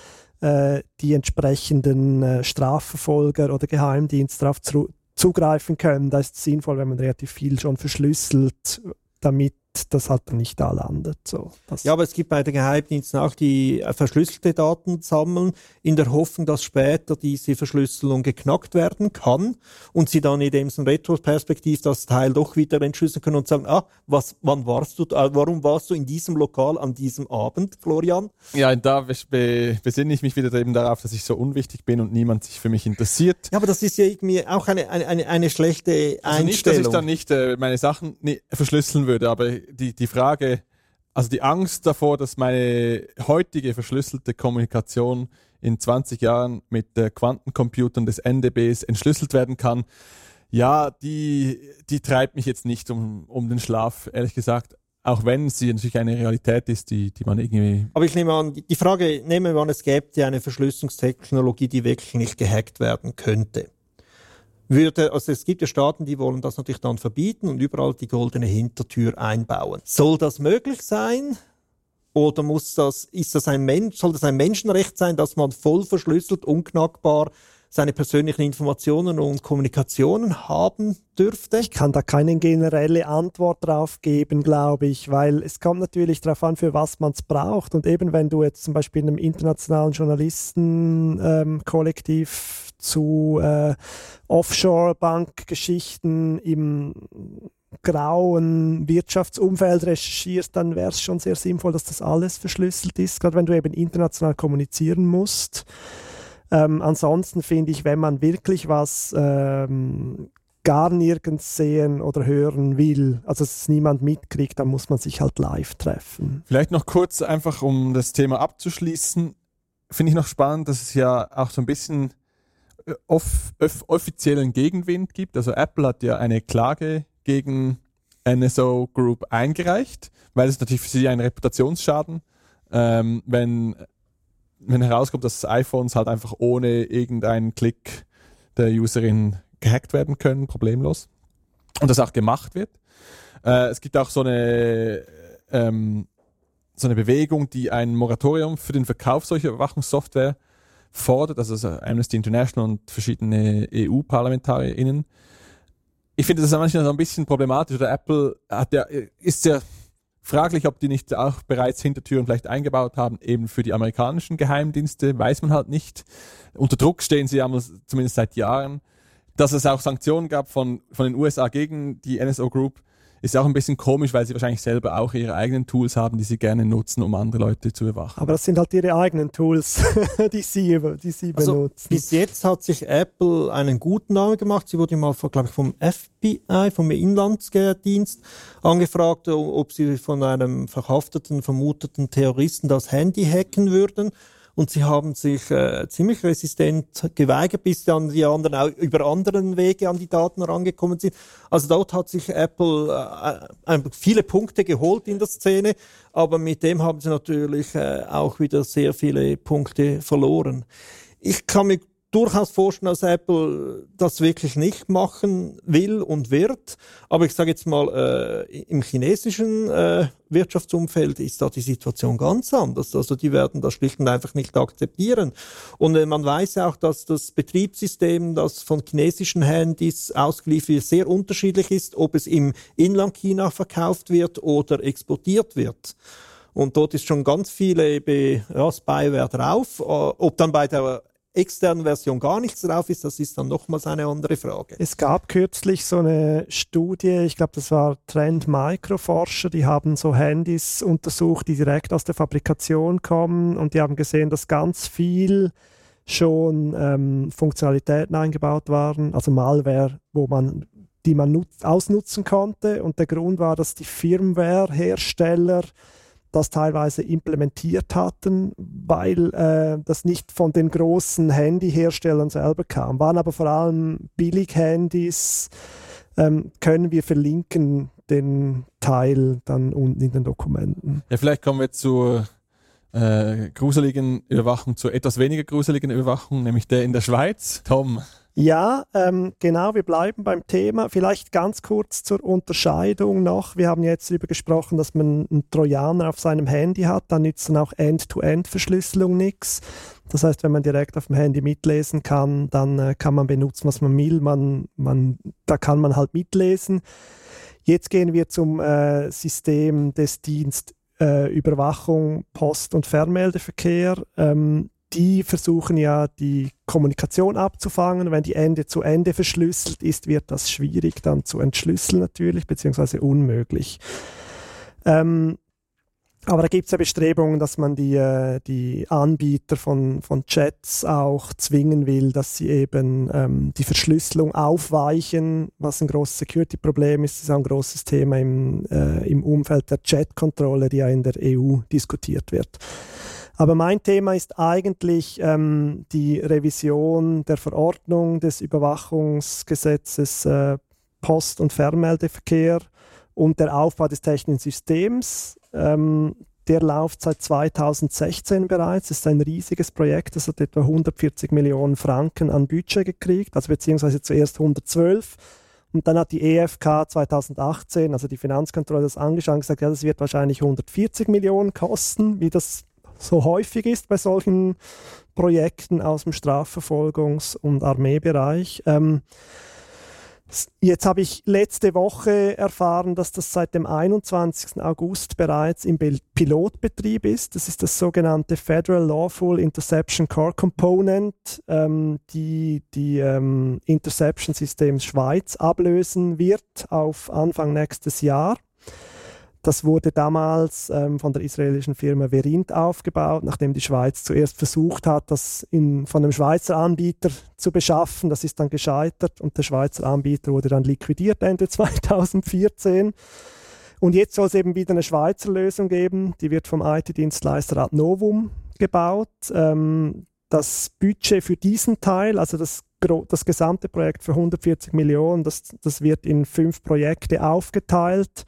äh, die entsprechenden äh, Strafverfolger oder Geheimdienste darauf zu, zugreifen können. Da ist es sinnvoll, wenn man relativ viel schon verschlüsselt, damit das halt nicht da landet. So, ja, aber es gibt bei den Geheimdiensten auch die äh, verschlüsselte Daten sammeln, in der Hoffnung, dass später diese Verschlüsselung geknackt werden kann und sie dann in dem Retrospektiv das Teil doch wieder entschlüsseln können und sagen, ah, was, wann warst du, äh, warum warst du in diesem Lokal an diesem Abend, Florian? Ja, da be besinne ich mich wieder eben darauf, dass ich so unwichtig bin und niemand sich für mich interessiert. Ja, aber das ist ja irgendwie auch eine, eine, eine, eine schlechte Einstellung. Also nicht, dass ich dann nicht äh, meine Sachen verschlüsseln würde, aber die, die Frage, also die Angst davor, dass meine heutige verschlüsselte Kommunikation in 20 Jahren mit äh, Quantencomputern des NDBs entschlüsselt werden kann, ja, die, die treibt mich jetzt nicht um, um den Schlaf, ehrlich gesagt. Auch wenn sie natürlich eine Realität ist, die, die man irgendwie. Aber ich nehme an, die Frage, nehmen wir an, es gäbe eine Verschlüsselungstechnologie, die wirklich nicht gehackt werden könnte würde, also es gibt ja Staaten, die wollen das natürlich dann verbieten und überall die goldene Hintertür einbauen. Soll das möglich sein? Oder muss das, ist das ein Mensch, soll das ein Menschenrecht sein, dass man voll verschlüsselt, unknackbar seine persönlichen Informationen und Kommunikationen haben dürfte? Ich kann da keine generelle Antwort drauf geben, glaube ich, weil es kommt natürlich darauf an, für was man es braucht. Und eben wenn du jetzt zum Beispiel in einem internationalen Journalistenkollektiv ähm, zu äh, Offshore-Bank-Geschichten im grauen Wirtschaftsumfeld recherchierst, dann wäre es schon sehr sinnvoll, dass das alles verschlüsselt ist, gerade wenn du eben international kommunizieren musst. Ähm, ansonsten finde ich, wenn man wirklich was ähm, gar nirgends sehen oder hören will, also dass es niemand mitkriegt, dann muss man sich halt live treffen. Vielleicht noch kurz einfach, um das Thema abzuschließen, finde ich noch spannend, dass es ja auch so ein bisschen off, off, offiziellen Gegenwind gibt. Also Apple hat ja eine Klage gegen NSO Group eingereicht, weil es natürlich für sie ein Reputationsschaden, ähm, wenn, wenn herauskommt, dass iPhones halt einfach ohne irgendeinen Klick der Userin gehackt werden können, problemlos. Und das auch gemacht wird. Äh, es gibt auch so eine, ähm, so eine Bewegung, die ein Moratorium für den Verkauf solcher Überwachungssoftware fordert, also Amnesty International und verschiedene EU-ParlamentarierInnen. Ich finde das manchmal so ein bisschen problematisch. Oder Apple hat ja, ist ja fraglich, ob die nicht auch bereits Hintertüren vielleicht eingebaut haben, eben für die amerikanischen Geheimdienste, weiß man halt nicht. Unter Druck stehen sie zumindest seit Jahren. Dass es auch Sanktionen gab von, von den USA gegen die NSO Group, ist auch ein bisschen komisch, weil sie wahrscheinlich selber auch ihre eigenen Tools haben, die sie gerne nutzen, um andere Leute zu überwachen. Aber das sind halt ihre eigenen Tools, die sie, die sie also benutzen. Bis jetzt hat sich Apple einen guten Namen gemacht. Sie wurde mal, glaube ich, vom FBI, vom Inlandsdienst angefragt, ob sie von einem verhafteten, vermuteten Terroristen das Handy hacken würden und sie haben sich äh, ziemlich resistent geweigert, bis dann die anderen auch über anderen Wege an die Daten herangekommen sind. Also dort hat sich Apple äh, viele Punkte geholt in der Szene, aber mit dem haben sie natürlich äh, auch wieder sehr viele Punkte verloren. Ich kann mir durchaus vorstellen, dass Apple das wirklich nicht machen will und wird. Aber ich sage jetzt mal, äh, im chinesischen äh, Wirtschaftsumfeld ist da die Situation ganz anders. Also die werden das schlicht und einfach nicht akzeptieren. Und äh, man weiß auch, dass das Betriebssystem, das von chinesischen Handys ausgeliefert wird, sehr unterschiedlich ist, ob es im Inland China verkauft wird oder exportiert wird. Und dort ist schon ganz viele ja, Spyware drauf. Äh, ob dann bei der externen Version gar nichts drauf ist, das ist dann nochmals eine andere Frage. Es gab kürzlich so eine Studie, ich glaube, das war Trend Microforscher, die haben so Handys untersucht, die direkt aus der Fabrikation kommen und die haben gesehen, dass ganz viel schon ähm, Funktionalitäten eingebaut waren, also Malware, wo man die man ausnutzen konnte und der Grund war, dass die Firmware-Hersteller das teilweise implementiert hatten, weil äh, das nicht von den großen Handyherstellern selber kam, waren aber vor allem Billig-Handys. Ähm, können wir verlinken den Teil dann unten in den Dokumenten. Ja, vielleicht kommen wir zur äh, gruseligen Überwachung, zu etwas weniger gruseligen Überwachung, nämlich der in der Schweiz. Tom, ja, ähm, genau, wir bleiben beim Thema. Vielleicht ganz kurz zur Unterscheidung noch. Wir haben jetzt darüber gesprochen, dass man einen Trojaner auf seinem Handy hat, dann nützt dann auch End-to-End-Verschlüsselung nichts. Das heißt, wenn man direkt auf dem Handy mitlesen kann, dann äh, kann man benutzen, was man will. Man, man, da kann man halt mitlesen. Jetzt gehen wir zum äh, System des Dienst äh, Überwachung, Post- und Fernmeldeverkehr. Ähm, die versuchen ja die Kommunikation abzufangen. Wenn die Ende zu Ende verschlüsselt ist, wird das schwierig dann zu entschlüsseln natürlich, beziehungsweise unmöglich. Ähm, aber da gibt es ja Bestrebungen, dass man die, äh, die Anbieter von, von Chats auch zwingen will, dass sie eben ähm, die Verschlüsselung aufweichen, was ein großes Security-Problem ist. Das ist auch ein großes Thema im, äh, im Umfeld der Chat-Controller, die ja in der EU diskutiert wird. Aber mein Thema ist eigentlich ähm, die Revision der Verordnung des Überwachungsgesetzes äh, Post- und Fernmeldeverkehr und der Aufbau des technischen Systems. Ähm, der läuft seit 2016 bereits. Das ist ein riesiges Projekt. Das hat etwa 140 Millionen Franken an Budget gekriegt, also beziehungsweise zuerst 112. Und dann hat die EFK 2018, also die Finanzkontrolle, das angeschaut und gesagt, ja, das wird wahrscheinlich 140 Millionen kosten, wie das so häufig ist bei solchen Projekten aus dem Strafverfolgungs- und Armeebereich. Ähm, Jetzt habe ich letzte Woche erfahren, dass das seit dem 21. August bereits im Pilotbetrieb ist. Das ist das sogenannte Federal Lawful Interception Core Component, ähm, die die ähm, Interception Systems Schweiz ablösen wird auf Anfang nächstes Jahr. Das wurde damals ähm, von der israelischen Firma Verint aufgebaut, nachdem die Schweiz zuerst versucht hat, das in, von einem Schweizer Anbieter zu beschaffen. Das ist dann gescheitert und der Schweizer Anbieter wurde dann liquidiert Ende 2014. Und jetzt soll es eben wieder eine Schweizer Lösung geben. Die wird vom IT-Dienstleister Adnovum gebaut. Ähm, das Budget für diesen Teil, also das, das gesamte Projekt für 140 Millionen, das, das wird in fünf Projekte aufgeteilt.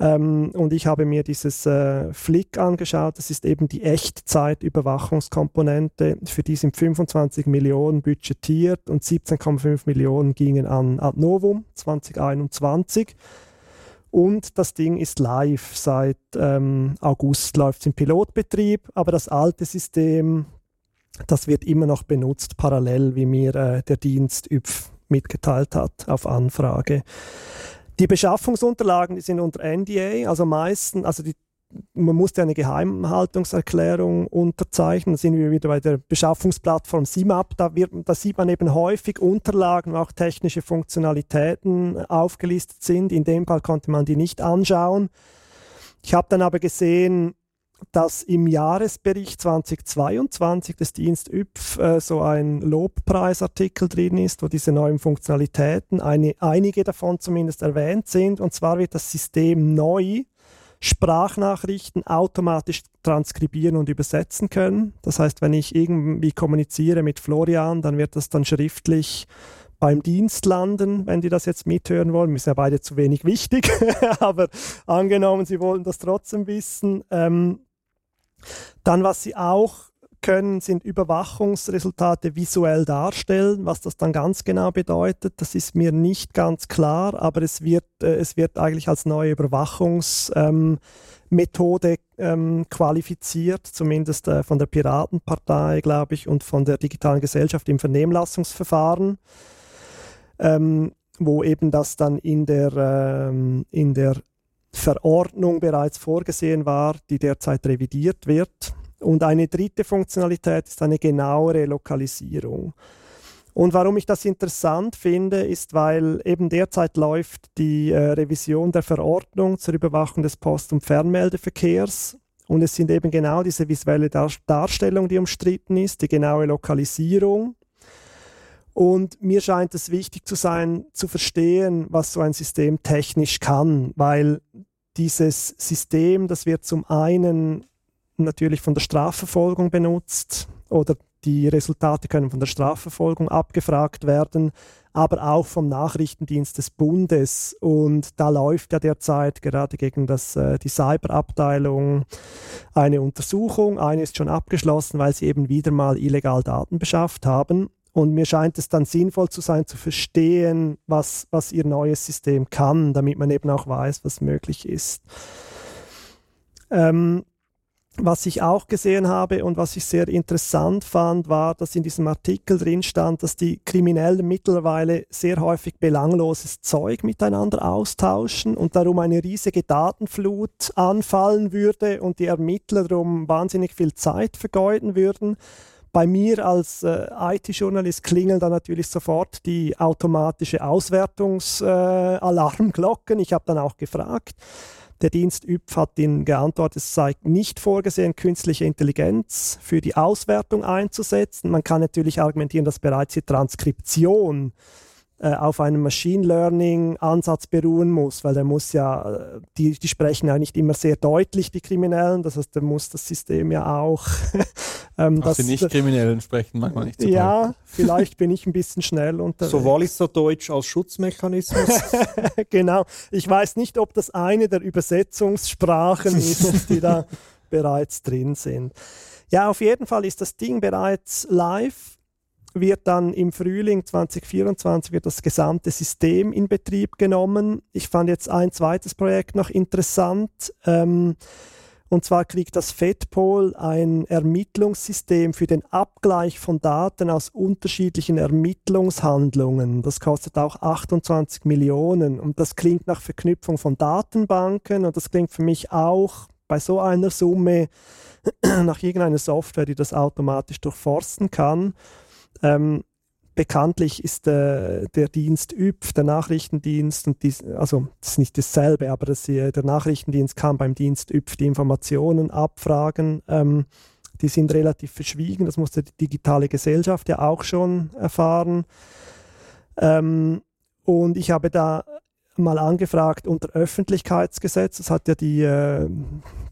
Ähm, und ich habe mir dieses äh, Flick angeschaut. Das ist eben die Echtzeitüberwachungskomponente. Für die sind 25 Millionen budgetiert und 17,5 Millionen gingen an Adnovum 2021. Und das Ding ist live. Seit ähm, August läuft es im Pilotbetrieb, aber das alte System, das wird immer noch benutzt, parallel, wie mir äh, der Dienst ÜPF mitgeteilt hat, auf Anfrage. Die Beschaffungsunterlagen, die sind unter NDA, also meistens, also die, man musste eine Geheimhaltungserklärung unterzeichnen. Da sind wir wieder bei der Beschaffungsplattform SIMAP. Da, wird, da sieht man eben häufig Unterlagen, wo auch technische Funktionalitäten aufgelistet sind. In dem Fall konnte man die nicht anschauen. Ich habe dann aber gesehen, dass im Jahresbericht 2022 des Dienst ÜPF äh, so ein Lobpreisartikel drin ist, wo diese neuen Funktionalitäten, eine, einige davon zumindest erwähnt sind. Und zwar wird das System neu Sprachnachrichten automatisch transkribieren und übersetzen können. Das heißt, wenn ich irgendwie kommuniziere mit Florian, dann wird das dann schriftlich beim Dienst landen, wenn die das jetzt mithören wollen. Wir sind ja beide zu wenig wichtig, aber angenommen, sie wollen das trotzdem wissen. Ähm, dann, was sie auch können, sind Überwachungsresultate visuell darstellen. Was das dann ganz genau bedeutet, das ist mir nicht ganz klar, aber es wird, äh, es wird eigentlich als neue Überwachungsmethode ähm, ähm, qualifiziert, zumindest äh, von der Piratenpartei, glaube ich, und von der digitalen Gesellschaft im Vernehmlassungsverfahren. Ähm, wo eben das dann in der, ähm, in der Verordnung bereits vorgesehen war, die derzeit revidiert wird. Und eine dritte Funktionalität ist eine genauere Lokalisierung. Und warum ich das interessant finde, ist, weil eben derzeit läuft die äh, Revision der Verordnung zur Überwachung des Post- und Fernmeldeverkehrs. Und es sind eben genau diese visuelle Dar Darstellung, die umstritten ist, die genaue Lokalisierung. Und mir scheint es wichtig zu sein, zu verstehen, was so ein System technisch kann, weil dieses System, das wird zum einen natürlich von der Strafverfolgung benutzt oder die Resultate können von der Strafverfolgung abgefragt werden, aber auch vom Nachrichtendienst des Bundes. Und da läuft ja derzeit gerade gegen das, äh, die Cyberabteilung eine Untersuchung. Eine ist schon abgeschlossen, weil sie eben wieder mal illegal Daten beschafft haben. Und mir scheint es dann sinnvoll zu sein, zu verstehen, was, was ihr neues System kann, damit man eben auch weiß, was möglich ist. Ähm, was ich auch gesehen habe und was ich sehr interessant fand, war, dass in diesem Artikel drin stand, dass die Kriminellen mittlerweile sehr häufig belangloses Zeug miteinander austauschen und darum eine riesige Datenflut anfallen würde und die Ermittler darum wahnsinnig viel Zeit vergeuden würden. Bei mir als äh, IT-Journalist klingeln da natürlich sofort die automatische Auswertungsalarmglocken. Äh, ich habe dann auch gefragt, der Dienst ÜPF hat Ihnen geantwortet, es sei nicht vorgesehen, künstliche Intelligenz für die Auswertung einzusetzen. Man kann natürlich argumentieren, dass bereits die Transkription auf einem Machine Learning Ansatz beruhen muss, weil der muss ja, äh, die, die sprechen ja nicht immer sehr deutlich, die Kriminellen, das heißt, der muss das System ja auch. ähm, Ach, die Nicht-Kriminellen sprechen manchmal nicht so Ja, deutlich. vielleicht bin ich ein bisschen schnell unterwegs. So Walliser Deutsch als Schutzmechanismus. genau. Ich weiß nicht, ob das eine der Übersetzungssprachen ist, die da bereits drin sind. Ja, auf jeden Fall ist das Ding bereits live wird dann im Frühling 2024 wird das gesamte System in Betrieb genommen. Ich fand jetzt ein zweites Projekt noch interessant. Ähm, und zwar kriegt das FedPol ein Ermittlungssystem für den Abgleich von Daten aus unterschiedlichen Ermittlungshandlungen. Das kostet auch 28 Millionen. Und das klingt nach Verknüpfung von Datenbanken. Und das klingt für mich auch bei so einer Summe nach irgendeiner Software, die das automatisch durchforsten kann. Ähm, bekanntlich ist äh, der Dienst ÜPF, der Nachrichtendienst, und dies, also das ist nicht dasselbe, aber das, äh, der Nachrichtendienst kann beim Dienst ÜPF die Informationen abfragen. Ähm, die sind relativ verschwiegen, das musste die digitale Gesellschaft ja auch schon erfahren. Ähm, und ich habe da mal angefragt unter Öffentlichkeitsgesetz, das hat ja die, äh,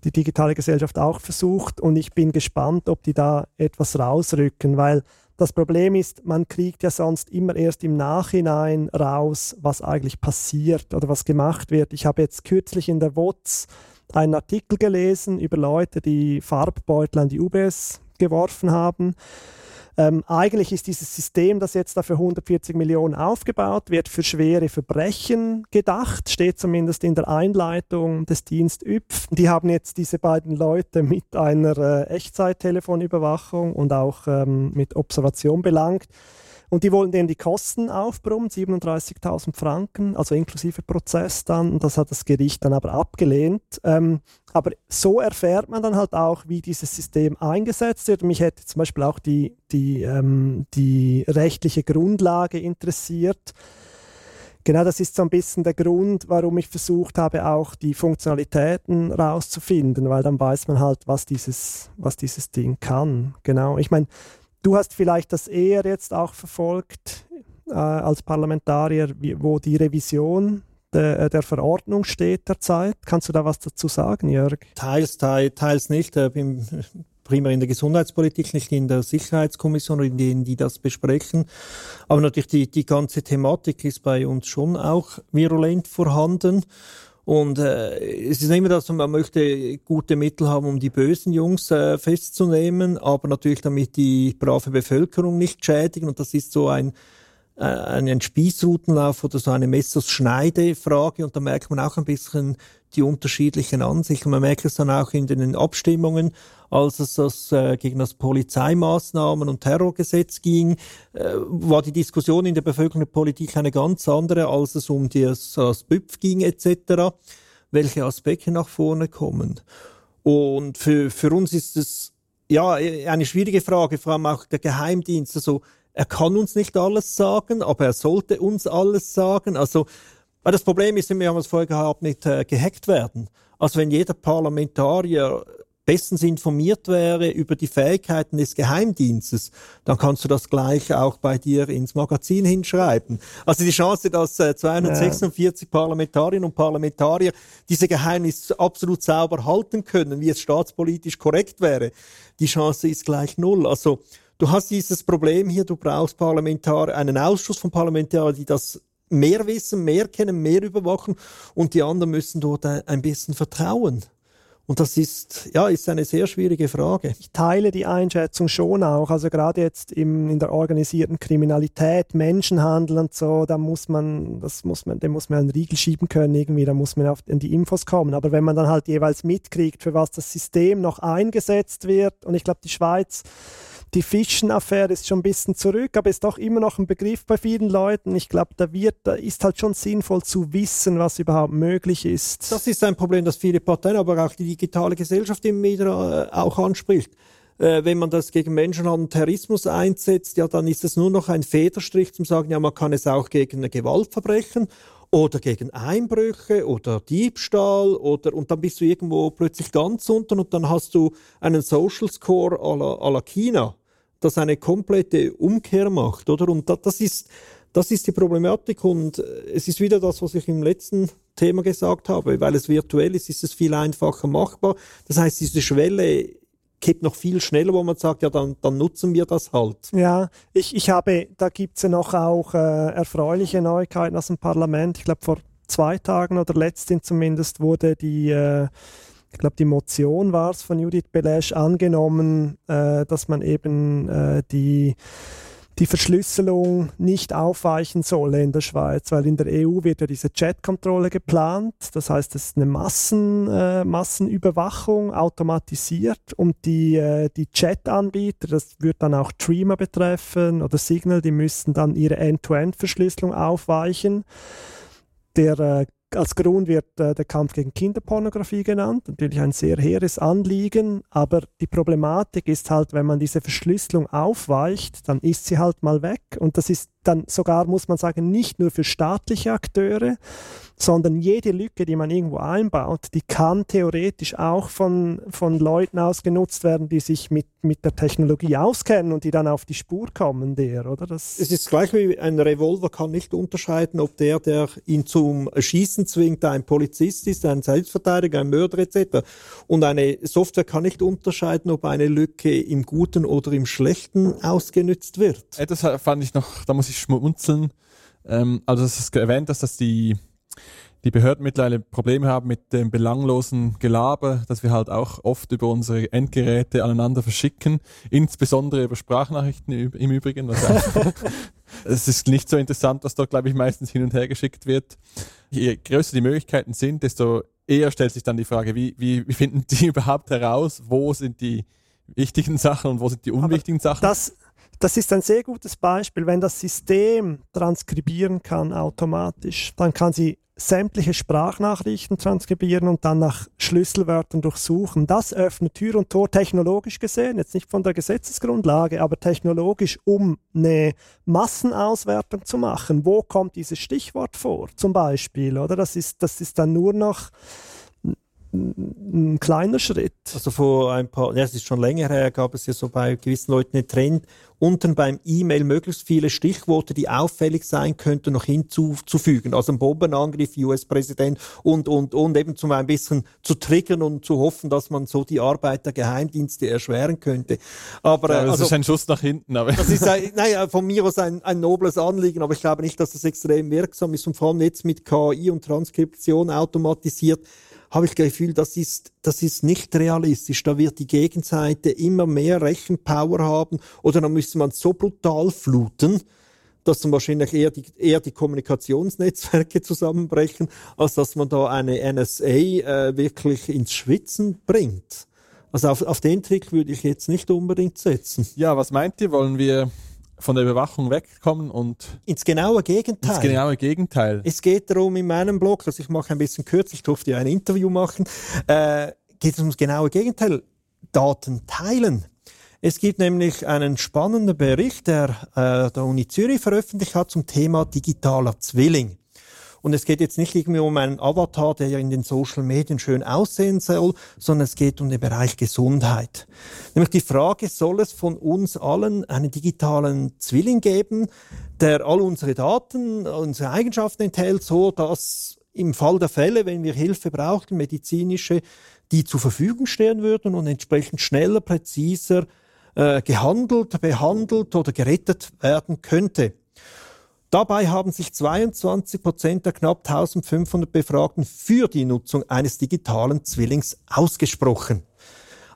die digitale Gesellschaft auch versucht und ich bin gespannt, ob die da etwas rausrücken, weil das Problem ist, man kriegt ja sonst immer erst im Nachhinein raus, was eigentlich passiert oder was gemacht wird. Ich habe jetzt kürzlich in der WOTS einen Artikel gelesen über Leute, die Farbbeutel an die UBS geworfen haben. Ähm, eigentlich ist dieses System, das jetzt da für 140 Millionen aufgebaut wird, für schwere Verbrechen gedacht, steht zumindest in der Einleitung des Dienst ÜPF. Die haben jetzt diese beiden Leute mit einer äh, Echtzeittelefonüberwachung und auch ähm, mit Observation belangt. Und die wollen denen die Kosten aufbrummen, 37.000 Franken, also inklusive Prozess dann. Und das hat das Gericht dann aber abgelehnt. Ähm, aber so erfährt man dann halt auch, wie dieses System eingesetzt wird. Mich hätte zum Beispiel auch die, die, ähm, die rechtliche Grundlage interessiert. Genau das ist so ein bisschen der Grund, warum ich versucht habe, auch die Funktionalitäten rauszufinden, weil dann weiß man halt, was dieses, was dieses Ding kann. Genau. Ich meine, Du hast vielleicht das eher jetzt auch verfolgt äh, als Parlamentarier, wo die Revision der, äh, der, Verordnung steht derzeit. Kannst du da was dazu sagen, Jörg? Teils, teils, teils nicht. Ich bin primär in der Gesundheitspolitik, nicht in der Sicherheitskommission, in denen die das besprechen. Aber natürlich die, die ganze Thematik ist bei uns schon auch virulent vorhanden. Und äh, es ist immer das, man möchte gute Mittel haben, um die bösen Jungs äh, festzunehmen, aber natürlich damit die brave Bevölkerung nicht schädigen. Und das ist so ein, äh, ein Spießrutenlauf oder so eine Messerschneide-Frage. Und da merkt man auch ein bisschen die unterschiedlichen Ansichten. Man merkt es dann auch in den Abstimmungen, als es das, äh, gegen das Polizeimaßnahmen und Terrorgesetz ging, äh, war die Diskussion in der Bevölkerung der Politik eine ganz andere, als es um das, das BÜPF ging etc., welche Aspekte nach vorne kommen. Und für, für uns ist es ja eine schwierige Frage, vor allem auch der Geheimdienst. Also er kann uns nicht alles sagen, aber er sollte uns alles sagen. Also weil das Problem ist, wir haben es vorher gehabt, nicht äh, gehackt werden. Also wenn jeder Parlamentarier bestens informiert wäre über die Fähigkeiten des Geheimdienstes, dann kannst du das gleich auch bei dir ins Magazin hinschreiben. Also die Chance, dass äh, 246 ja. Parlamentarierinnen und Parlamentarier diese Geheimnisse absolut sauber halten können, wie es staatspolitisch korrekt wäre, die Chance ist gleich null. Also du hast dieses Problem hier, du brauchst Parlamentarier, einen Ausschuss von Parlamentariern, die das mehr wissen, mehr kennen, mehr überwachen und die anderen müssen dort ein bisschen vertrauen. Und das ist, ja, ist eine sehr schwierige Frage. Ich teile die Einschätzung schon auch. Also gerade jetzt im, in der organisierten Kriminalität, Menschenhandel und so, da muss man, das muss man, dem muss man einen Riegel schieben können irgendwie, da muss man auf in die Infos kommen. Aber wenn man dann halt jeweils mitkriegt, für was das System noch eingesetzt wird, und ich glaube, die Schweiz die Fischen-Affäre ist schon ein bisschen zurück, aber ist doch immer noch ein Begriff bei vielen Leuten. Ich glaube, da wird, da ist halt schon sinnvoll zu wissen, was überhaupt möglich ist. Das ist ein Problem, das viele Parteien, aber auch die digitale Gesellschaft immer wieder äh, auch anspricht äh, wenn man das gegen Menschenhandel und Terrorismus einsetzt, ja, dann ist es nur noch ein Federstrich zum sagen, ja, man kann es auch gegen Gewaltverbrechen oder gegen Einbrüche oder Diebstahl oder und dann bist du irgendwo plötzlich ganz unten und dann hast du einen Social Score à à la China, das eine komplette Umkehr macht, oder? Und das ist das ist die Problematik und es ist wieder das, was ich im letzten Thema gesagt habe, weil es virtuell ist, ist es viel einfacher machbar. Das heißt, diese Schwelle geht noch viel schneller, wo man sagt, ja, dann, dann nutzen wir das halt. Ja, ich, ich habe, da gibt es ja noch auch äh, erfreuliche Neuigkeiten aus dem Parlament. Ich glaube, vor zwei Tagen oder letztens zumindest wurde die, äh, ich glaube, die Motion war es von Judith Belesch angenommen, äh, dass man eben äh, die die Verschlüsselung nicht aufweichen soll in der Schweiz, weil in der EU wird ja diese Chat-Kontrolle geplant. Das heißt, es ist eine Massen, äh, Massenüberwachung automatisiert und die, äh, die Chat-Anbieter, das wird dann auch Dreamer betreffen oder Signal, die müssen dann ihre End-to-End-Verschlüsselung aufweichen. Der äh, als Grund wird äh, der Kampf gegen Kinderpornografie genannt, natürlich ein sehr hehres Anliegen, aber die Problematik ist halt, wenn man diese Verschlüsselung aufweicht, dann ist sie halt mal weg. Und das ist dann sogar, muss man sagen, nicht nur für staatliche Akteure, sondern jede Lücke, die man irgendwo einbaut, die kann theoretisch auch von, von Leuten ausgenutzt werden, die sich mit, mit der Technologie auskennen und die dann auf die Spur kommen der, oder? Das es ist gleich wie ein Revolver kann nicht unterscheiden, ob der, der ihn zum Schießen zwingt, ein Polizist ist, ein Selbstverteidiger, ein Mörder etc. Und eine Software kann nicht unterscheiden, ob eine Lücke im Guten oder im Schlechten ausgenutzt wird. Das fand ich noch, da muss ich schmunzeln. Ähm, also es ist erwähnt, dass das die die Behörden mittlerweile Probleme haben mit dem belanglosen Gelaber, das wir halt auch oft über unsere Endgeräte aneinander verschicken, insbesondere über Sprachnachrichten im Übrigen. es ist nicht so interessant, was dort, glaube ich, meistens hin und her geschickt wird. Je größer die Möglichkeiten sind, desto eher stellt sich dann die Frage, wie, wie, wie finden die überhaupt heraus, wo sind die wichtigen Sachen und wo sind die unwichtigen Aber Sachen? Das das ist ein sehr gutes Beispiel. Wenn das System transkribieren kann automatisch, dann kann sie sämtliche Sprachnachrichten transkribieren und dann nach Schlüsselwörtern durchsuchen. Das öffnet Tür und Tor technologisch gesehen, jetzt nicht von der Gesetzesgrundlage, aber technologisch, um eine Massenauswertung zu machen. Wo kommt dieses Stichwort vor, zum Beispiel? Oder das ist, das ist dann nur noch ein kleiner Schritt. Also vor ein paar, ja, es ist schon länger her, gab es ja so bei gewissen Leuten einen Trend, unten beim E-Mail möglichst viele Stichworte, die auffällig sein könnten, noch hinzufügen. Also ein Bombenangriff, US-Präsident und, und, und eben zum ein bisschen zu triggern und zu hoffen, dass man so die Arbeit der Geheimdienste erschweren könnte. Aber, ja, das also, ist ein Schuss nach hinten. Aber das ist ein, naja, von mir aus ein, ein nobles Anliegen, aber ich glaube nicht, dass das extrem wirksam ist und vor allem jetzt mit KI und Transkription automatisiert habe ich das Gefühl, das ist, das ist nicht realistisch. Da wird die Gegenseite immer mehr Rechenpower haben oder dann müsste man so brutal fluten, dass dann wahrscheinlich eher die, eher die Kommunikationsnetzwerke zusammenbrechen, als dass man da eine NSA äh, wirklich ins Schwitzen bringt. Also auf, auf den Trick würde ich jetzt nicht unbedingt setzen. Ja, was meint ihr? Wollen wir von der Überwachung wegkommen und ins genaue Gegenteil. Ins genaue Gegenteil. Es geht darum in meinem Blog, also ich mache ein bisschen kürzer, ich durfte ja ein Interview machen, äh, geht es ums genaue Gegenteil. Daten teilen. Es gibt nämlich einen spannenden Bericht, der äh, der Uni Zürich veröffentlicht hat zum Thema digitaler Zwilling. Und es geht jetzt nicht irgendwie um einen Avatar, der ja in den Social Medien schön aussehen soll, sondern es geht um den Bereich Gesundheit. Nämlich die Frage, soll es von uns allen einen digitalen Zwilling geben, der all unsere Daten, unsere Eigenschaften enthält, so dass im Fall der Fälle, wenn wir Hilfe brauchten, medizinische, die zur Verfügung stehen würden und entsprechend schneller, präziser äh, gehandelt, behandelt oder gerettet werden könnte. Dabei haben sich 22 Prozent der knapp 1500 Befragten für die Nutzung eines digitalen Zwillings ausgesprochen.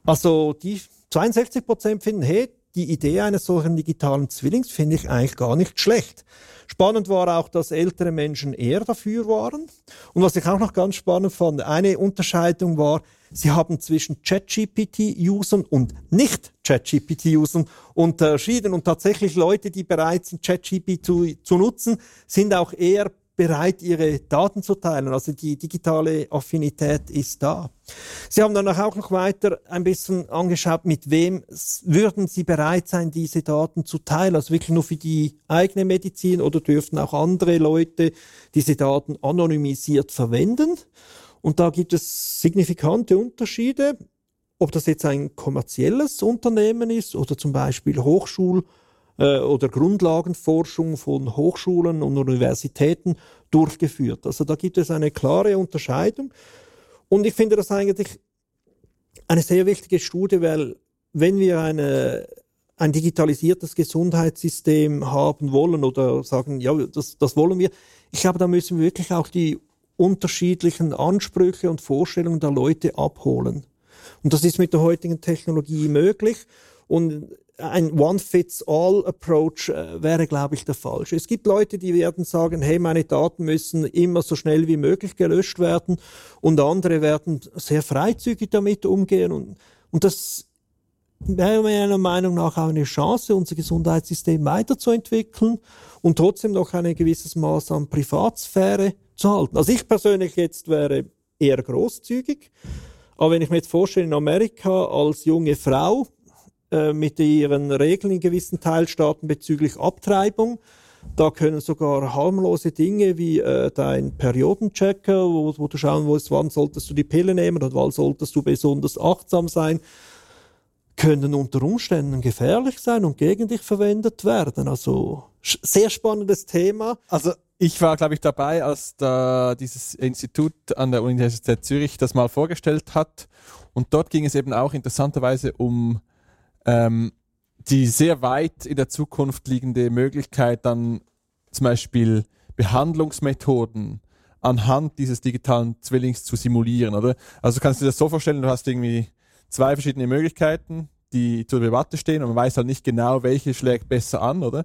Also die 62 Prozent finden, hey, die Idee eines solchen digitalen Zwillings finde ich eigentlich gar nicht schlecht. Spannend war auch, dass ältere Menschen eher dafür waren. Und was ich auch noch ganz spannend fand, eine Unterscheidung war, sie haben zwischen ChatGPT-Usern und nicht ChatGPT-Usern unterschieden. Und tatsächlich Leute, die bereit sind, ChatGPT zu, zu nutzen, sind auch eher bereit, ihre Daten zu teilen. Also die digitale Affinität ist da. Sie haben dann auch noch weiter ein bisschen angeschaut, mit wem würden Sie bereit sein, diese Daten zu teilen? Also wirklich nur für die eigene Medizin oder dürften auch andere Leute diese Daten anonymisiert verwenden? Und da gibt es signifikante Unterschiede, ob das jetzt ein kommerzielles Unternehmen ist oder zum Beispiel Hochschul- äh, oder Grundlagenforschung von Hochschulen und Universitäten durchgeführt. Also da gibt es eine klare Unterscheidung. Und ich finde das eigentlich eine sehr wichtige Studie, weil wenn wir eine, ein digitalisiertes Gesundheitssystem haben wollen oder sagen, ja, das, das wollen wir, ich glaube, da müssen wir wirklich auch die unterschiedlichen Ansprüche und Vorstellungen der Leute abholen. Und das ist mit der heutigen Technologie möglich. Und ein One-Fits-All-Approach äh, wäre, glaube ich, der falsche. Es gibt Leute, die werden sagen, hey, meine Daten müssen immer so schnell wie möglich gelöscht werden und andere werden sehr freizügig damit umgehen und, und das wäre meiner Meinung nach auch eine Chance, unser Gesundheitssystem weiterzuentwickeln und trotzdem noch ein gewisses Maß an Privatsphäre zu halten. Also ich persönlich jetzt wäre eher großzügig, aber wenn ich mir jetzt vorstelle, in Amerika als junge Frau äh, mit ihren Regeln in gewissen Teilstaaten bezüglich Abtreibung. Da können sogar harmlose Dinge wie äh, dein Periodenchecker, wo, wo, du schauen willst, wann solltest du die Pille nehmen und wann solltest du besonders achtsam sein, können unter Umständen gefährlich sein und gegen dich verwendet werden. Also sehr spannendes Thema. Also ich war, glaube ich, dabei, als da dieses Institut an der Universität Zürich das mal vorgestellt hat. Und dort ging es eben auch interessanterweise um ähm, die sehr weit in der Zukunft liegende Möglichkeit, dann zum Beispiel Behandlungsmethoden anhand dieses digitalen Zwillings zu simulieren, oder? Also kannst du dir das so vorstellen, du hast irgendwie zwei verschiedene Möglichkeiten, die zur Debatte stehen und man weiß halt nicht genau, welche schlägt besser an, oder?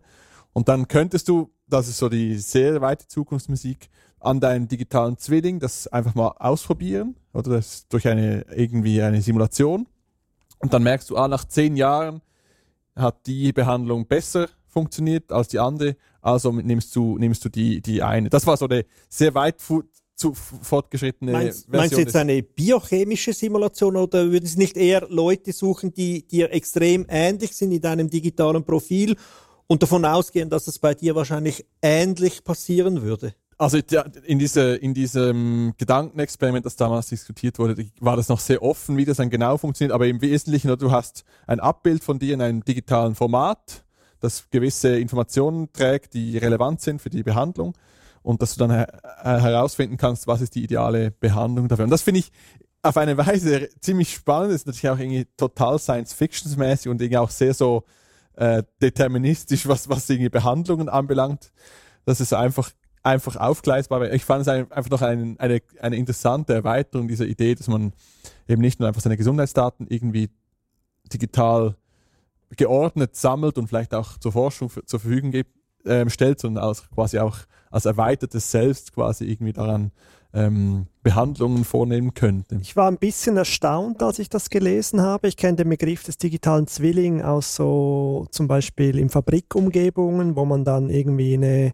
Und dann könntest du, das ist so die sehr weite Zukunftsmusik, an deinen digitalen Zwilling das einfach mal ausprobieren, oder das durch eine, irgendwie eine Simulation und dann merkst du, ah, nach zehn Jahren hat die Behandlung besser funktioniert als die andere, also nimmst du, nimmst du die, die eine. Das war so eine sehr weit zu fortgeschrittene meinst, Version. Meinst du jetzt eine biochemische Simulation oder würden Sie nicht eher Leute suchen, die dir extrem ähnlich sind in deinem digitalen Profil und davon ausgehen, dass es bei dir wahrscheinlich ähnlich passieren würde? Also in, diese, in diesem Gedankenexperiment, das damals diskutiert wurde, war das noch sehr offen, wie das dann genau funktioniert. Aber im Wesentlichen, du hast ein Abbild von dir in einem digitalen Format, das gewisse Informationen trägt, die relevant sind für die Behandlung und dass du dann her herausfinden kannst, was ist die ideale Behandlung dafür. Und das finde ich auf eine Weise ziemlich spannend. Das ist natürlich auch irgendwie total Science-Fictions-mäßig und irgendwie auch sehr so äh, deterministisch, was, was irgendwie Behandlungen anbelangt. Das ist einfach einfach aufgleisbar. Ich fand es einfach noch ein, eine, eine interessante Erweiterung dieser Idee, dass man eben nicht nur einfach seine Gesundheitsdaten irgendwie digital geordnet sammelt und vielleicht auch zur Forschung für, zur Verfügung gibt, äh, stellt, sondern als quasi auch als erweitertes Selbst quasi irgendwie daran ähm, Behandlungen vornehmen könnte. Ich war ein bisschen erstaunt, als ich das gelesen habe. Ich kenne den Begriff des digitalen Zwilling aus so zum Beispiel in Fabrikumgebungen, wo man dann irgendwie eine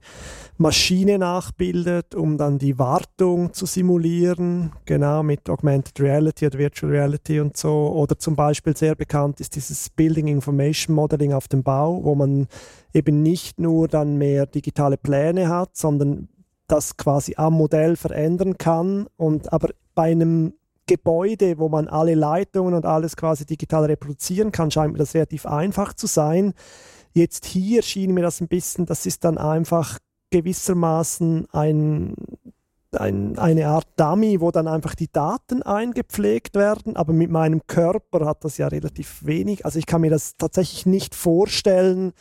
Maschine nachbildet, um dann die Wartung zu simulieren, genau mit Augmented Reality oder Virtual Reality und so. Oder zum Beispiel sehr bekannt ist dieses Building Information Modeling auf dem Bau, wo man eben nicht nur dann mehr digitale Pläne hat, sondern das quasi am Modell verändern kann. Und aber bei einem Gebäude, wo man alle Leitungen und alles quasi digital reproduzieren kann, scheint mir das relativ einfach zu sein. Jetzt hier schien mir das ein bisschen, das ist dann einfach gewissermaßen ein, ein, eine Art Dummy, wo dann einfach die Daten eingepflegt werden, aber mit meinem Körper hat das ja relativ wenig. Also ich kann mir das tatsächlich nicht vorstellen,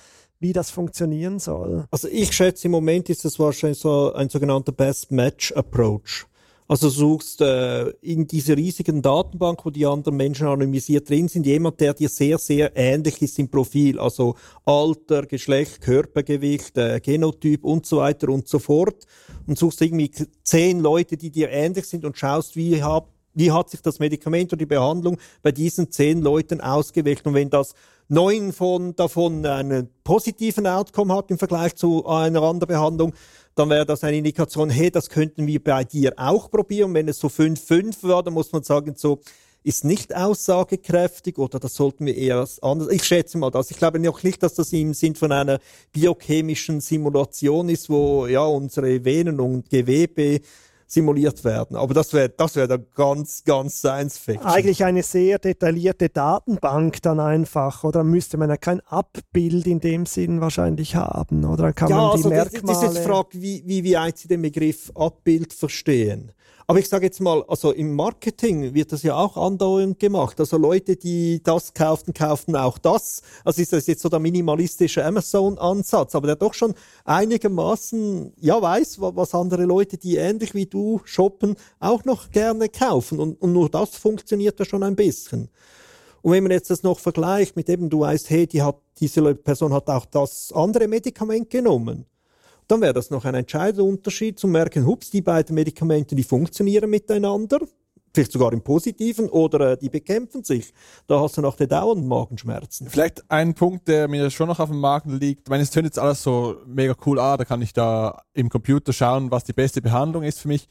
wie das funktionieren soll. Also ich schätze, im Moment ist das wahrscheinlich so ein sogenannter Best Match Approach. Also suchst äh, in dieser riesigen Datenbank, wo die anderen Menschen anonymisiert drin sind, jemand, der dir sehr, sehr ähnlich ist im Profil. Also Alter, Geschlecht, Körpergewicht, äh, Genotyp und so weiter und so fort. Und suchst irgendwie zehn Leute, die dir ähnlich sind und schaust, wie hab, wie hat sich das Medikament oder die Behandlung bei diesen zehn Leuten ausgewirkt. Und wenn das neun von, davon einen positiven Outcome hat im Vergleich zu einer anderen Behandlung, dann wäre das eine Indikation, hey, das könnten wir bei dir auch probieren. Wenn es so 5-5 wäre, dann muss man sagen, so ist nicht aussagekräftig oder das sollten wir eher anders. Ich schätze mal das. Ich glaube noch nicht, dass das im Sinn von einer biochemischen Simulation ist, wo ja unsere Venen und Gewebe simuliert werden. Aber das wäre das wäre dann ganz, ganz Science Fiction. Eigentlich eine sehr detaillierte Datenbank dann einfach, oder müsste man ja kein Abbild in dem Sinn wahrscheinlich haben, oder kann ja, man die also Merkmale... Das, das ist die Frage, wie, wie, wie Sie den Begriff Abbild verstehen. Aber ich sage jetzt mal, also im Marketing wird das ja auch andauernd gemacht. Also Leute, die das kauften, kauften auch das. Also ist das jetzt so der minimalistische Amazon-Ansatz, aber der doch schon einigermaßen, ja, weiß, was andere Leute, die ähnlich wie du shoppen, auch noch gerne kaufen. Und, und nur das funktioniert ja schon ein bisschen. Und wenn man jetzt das noch vergleicht mit eben, du weißt, hey, die hat, diese Person hat auch das andere Medikament genommen dann wäre das noch ein entscheidender Unterschied zu merken, hups, die beiden Medikamente, die funktionieren miteinander, vielleicht sogar im Positiven, oder äh, die bekämpfen sich. Da hast du noch die dauernden Magenschmerzen. Vielleicht ein Punkt, der mir schon noch auf dem Magen liegt. Ich meine, es tönt jetzt alles so mega cool an, da kann ich da im Computer schauen, was die beste Behandlung ist für mich.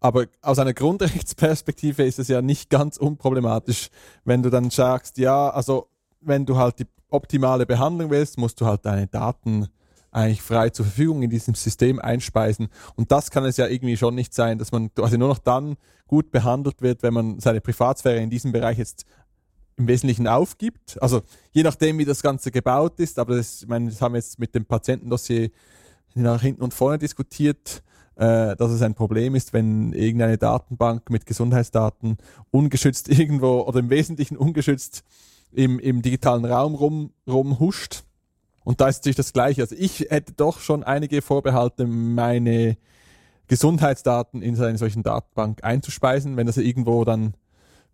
Aber aus einer Grundrechtsperspektive ist es ja nicht ganz unproblematisch, wenn du dann sagst, ja, also wenn du halt die optimale Behandlung willst, musst du halt deine Daten eigentlich frei zur Verfügung in diesem System einspeisen. Und das kann es ja irgendwie schon nicht sein, dass man also nur noch dann gut behandelt wird, wenn man seine Privatsphäre in diesem Bereich jetzt im Wesentlichen aufgibt. Also je nachdem, wie das Ganze gebaut ist, aber das, ich meine, das haben wir jetzt mit dem Patientendossier nach hinten und vorne diskutiert, äh, dass es ein Problem ist, wenn irgendeine Datenbank mit Gesundheitsdaten ungeschützt irgendwo oder im Wesentlichen ungeschützt im, im digitalen Raum rum, rumhuscht und da ist natürlich das Gleiche. Also ich hätte doch schon einige Vorbehalte, meine Gesundheitsdaten in eine solchen Datenbank einzuspeisen, wenn das irgendwo dann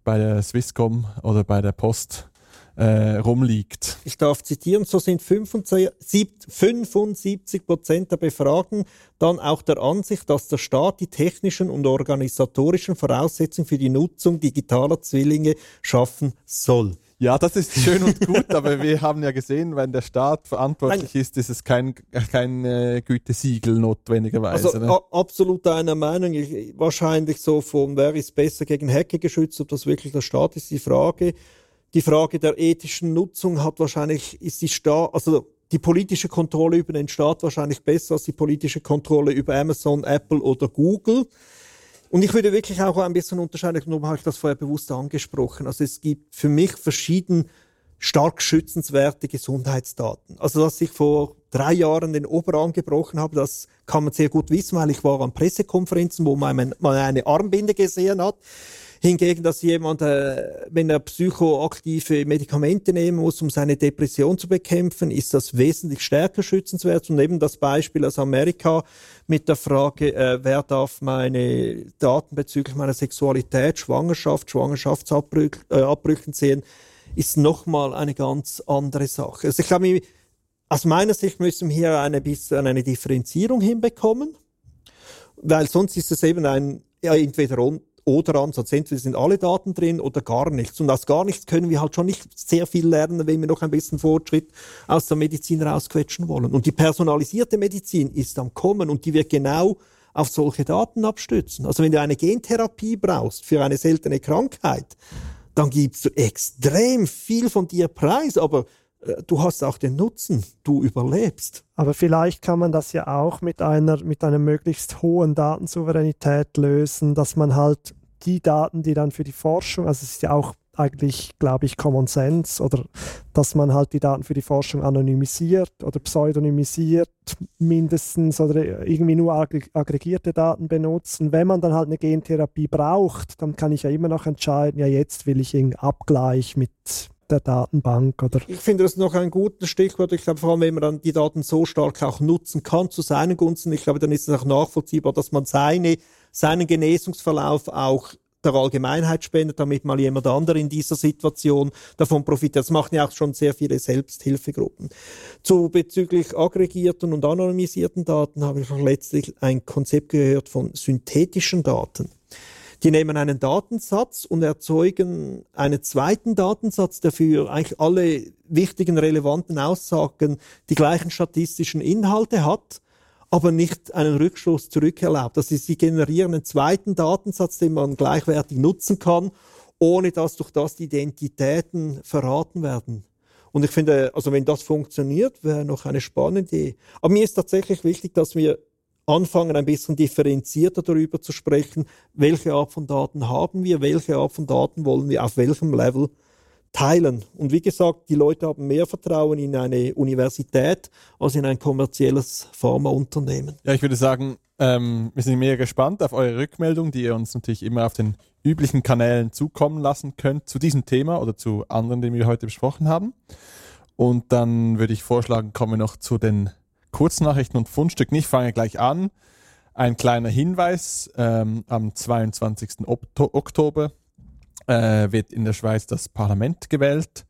bei der Swisscom oder bei der Post äh, rumliegt. Ich darf zitieren, so sind 75 Prozent der Befragten dann auch der Ansicht, dass der Staat die technischen und organisatorischen Voraussetzungen für die Nutzung digitaler Zwillinge schaffen soll. Ja, das ist schön und gut, aber wir haben ja gesehen, wenn der Staat verantwortlich ist, ist es kein, kein äh, Gütesiegel notwendigerweise. Also ne? absolut einer Meinung. Ich, wahrscheinlich so von, wer ist besser gegen Hacke geschützt, ob das wirklich der Staat ist, die Frage. Die Frage der ethischen Nutzung hat wahrscheinlich, ist die Staat, also die politische Kontrolle über den Staat wahrscheinlich besser als die politische Kontrolle über Amazon, Apple oder Google. Und ich würde wirklich auch ein bisschen unterscheiden, darum habe ich das vorher bewusst angesprochen. Also es gibt für mich verschieden stark schützenswerte Gesundheitsdaten. Also dass ich vor drei Jahren den Oberarm gebrochen habe, das kann man sehr gut wissen, weil ich war an Pressekonferenzen, wo man eine Armbinde gesehen hat. Hingegen, dass jemand, äh, wenn er psychoaktive Medikamente nehmen muss, um seine Depression zu bekämpfen, ist das wesentlich stärker schützenswert. Und eben das Beispiel aus Amerika mit der Frage, äh, wer darf meine Daten bezüglich meiner Sexualität, Schwangerschaft, Schwangerschaftsabbrüchen äh, sehen, ist nochmal eine ganz andere Sache. Also ich glaube, aus meiner Sicht müssen wir hier eine bisschen eine Differenzierung hinbekommen, weil sonst ist es eben ein ja, entweder oder Ansatz. Entweder sind alle Daten drin oder gar nichts. Und aus gar nichts können wir halt schon nicht sehr viel lernen, wenn wir noch ein bisschen Fortschritt aus der Medizin rausquetschen wollen. Und die personalisierte Medizin ist am Kommen und die wird genau auf solche Daten abstützen. Also wenn du eine Gentherapie brauchst für eine seltene Krankheit, dann gibst du extrem viel von dir preis, aber du hast auch den Nutzen, du überlebst. Aber vielleicht kann man das ja auch mit einer, mit einer möglichst hohen Datensouveränität lösen, dass man halt die Daten, die dann für die Forschung, also es ist ja auch eigentlich, glaube ich, Common Sense oder dass man halt die Daten für die Forschung anonymisiert oder pseudonymisiert mindestens oder irgendwie nur aggregierte Daten benutzt. Und wenn man dann halt eine Gentherapie braucht, dann kann ich ja immer noch entscheiden, ja, jetzt will ich einen Abgleich mit der Datenbank oder. Ich finde das noch ein gutes Stichwort. Ich glaube, vor allem, wenn man dann die Daten so stark auch nutzen kann zu seinen Gunsten, ich glaube, dann ist es auch nachvollziehbar, dass man seine, seinen Genesungsverlauf auch der Allgemeinheit spendet, damit mal jemand anderer in dieser Situation davon profitiert. Das machen ja auch schon sehr viele Selbsthilfegruppen. Zu bezüglich aggregierten und anonymisierten Daten habe ich letztlich ein Konzept gehört von synthetischen Daten. Die nehmen einen Datensatz und erzeugen einen zweiten Datensatz, der für eigentlich alle wichtigen, relevanten Aussagen die gleichen statistischen Inhalte hat aber nicht einen Rückschluss zurückerlaubt. Das ist, sie generieren einen zweiten Datensatz, den man gleichwertig nutzen kann, ohne dass durch das die Identitäten verraten werden. Und ich finde, also wenn das funktioniert, wäre noch eine spannende Idee. Aber mir ist tatsächlich wichtig, dass wir anfangen, ein bisschen differenzierter darüber zu sprechen, welche Art von Daten haben wir, welche Art von Daten wollen wir auf welchem Level teilen. Und wie gesagt, die Leute haben mehr Vertrauen in eine Universität als in ein kommerzielles Pharmaunternehmen. Ja, ich würde sagen, ähm, wir sind mega gespannt auf eure Rückmeldung, die ihr uns natürlich immer auf den üblichen Kanälen zukommen lassen könnt zu diesem Thema oder zu anderen, die wir heute besprochen haben. Und dann würde ich vorschlagen, kommen wir noch zu den Kurznachrichten und Fundstücken. Ich fange gleich an. Ein kleiner Hinweis, ähm, am 22. Oktober äh, wird in der Schweiz das Parlament gewählt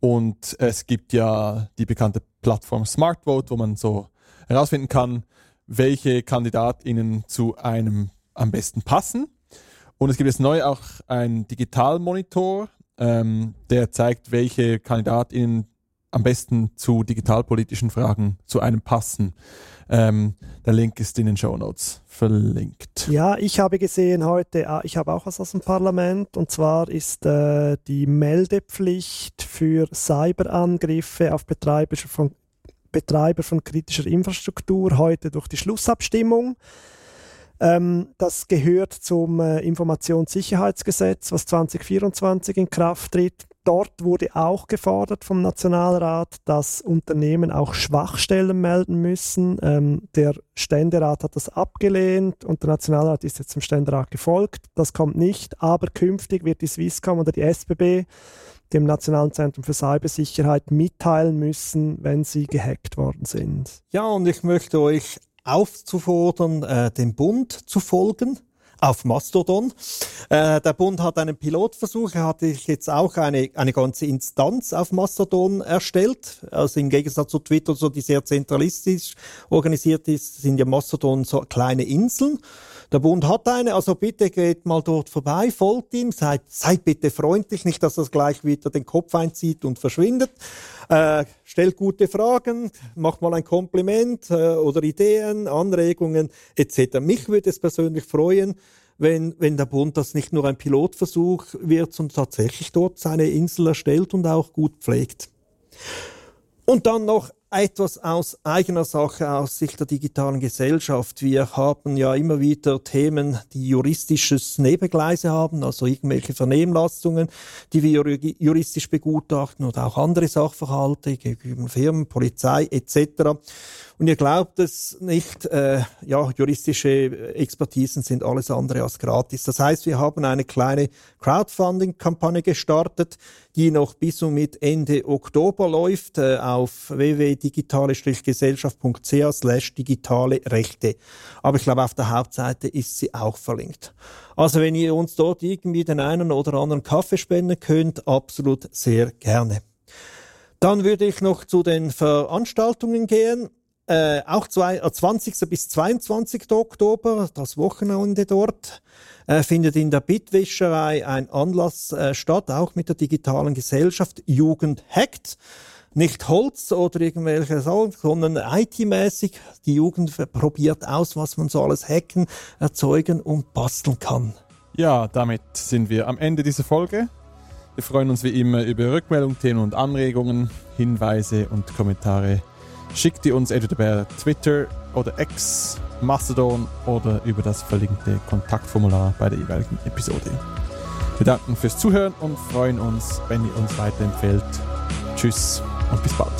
und es gibt ja die bekannte Plattform SmartVote, wo man so herausfinden kann, welche KandidatInnen zu einem am besten passen. Und es gibt jetzt neu auch einen Digitalmonitor, ähm, der zeigt, welche KandidatInnen am besten zu digitalpolitischen Fragen zu einem passen. Ähm, der Link ist in den Show Notes verlinkt. Ja, ich habe gesehen heute, ah, ich habe auch was aus dem Parlament und zwar ist äh, die Meldepflicht für Cyberangriffe auf Betreiber von, Betreiber von kritischer Infrastruktur heute durch die Schlussabstimmung. Ähm, das gehört zum äh, Informationssicherheitsgesetz, was 2024 in Kraft tritt dort wurde auch gefordert vom Nationalrat, dass Unternehmen auch Schwachstellen melden müssen. Ähm, der Ständerat hat das abgelehnt und der Nationalrat ist jetzt dem Ständerat gefolgt. Das kommt nicht, aber künftig wird die Swisscom oder die SBB dem Nationalen Zentrum für Cybersicherheit mitteilen müssen, wenn sie gehackt worden sind. Ja, und ich möchte euch aufzufordern, äh, dem Bund zu folgen auf Mastodon. Äh, der Bund hat einen Pilotversuch, er hat jetzt auch eine, eine ganze Instanz auf Mastodon erstellt. Also im Gegensatz zu Twitter, so die sehr zentralistisch organisiert ist, sind ja Mastodon so kleine Inseln. Der Bund hat eine, also bitte geht mal dort vorbei, folgt ihm, seid, seid bitte freundlich, nicht, dass das gleich wieder den Kopf einzieht und verschwindet. Äh, stellt gute Fragen, macht mal ein Kompliment äh, oder Ideen, Anregungen etc. Mich würde es persönlich freuen, wenn, wenn der Bund das nicht nur ein Pilotversuch wird, sondern tatsächlich dort seine Insel erstellt und auch gut pflegt. Und dann noch etwas aus eigener Sache aus Sicht der digitalen Gesellschaft. Wir haben ja immer wieder Themen, die juristisches Nebengleise haben, also irgendwelche Vernehmlassungen, die wir juristisch begutachten oder auch andere Sachverhalte gegenüber Firmen, Polizei etc. Und ihr glaubt es nicht, äh, ja, juristische Expertisen sind alles andere als gratis. Das heißt, wir haben eine kleine Crowdfunding-Kampagne gestartet, die noch bis und mit Ende Oktober läuft äh, auf www.digitale-gesellschaft.ch slash digitale Rechte. Aber ich glaube, auf der Hauptseite ist sie auch verlinkt. Also wenn ihr uns dort irgendwie den einen oder anderen Kaffee spenden könnt, absolut sehr gerne. Dann würde ich noch zu den Veranstaltungen gehen. Äh, auch zwei, 20. Äh, bis 22. Oktober, das Wochenende dort, äh, findet in der Bitwischerei ein Anlass äh, statt, auch mit der digitalen Gesellschaft Jugend hackt. Nicht Holz oder irgendwelche Sachen, sondern IT-mäßig. Die Jugend probiert aus, was man so alles hacken, erzeugen und basteln kann. Ja, damit sind wir am Ende dieser Folge. Wir freuen uns wie immer über Rückmeldungen, Themen und Anregungen, Hinweise und Kommentare. Schickt ihr uns entweder per Twitter oder X, Mastodon oder über das verlinkte Kontaktformular bei der jeweiligen Episode. Wir danken fürs Zuhören und freuen uns, wenn ihr uns weiterempfehlt. Tschüss und bis bald.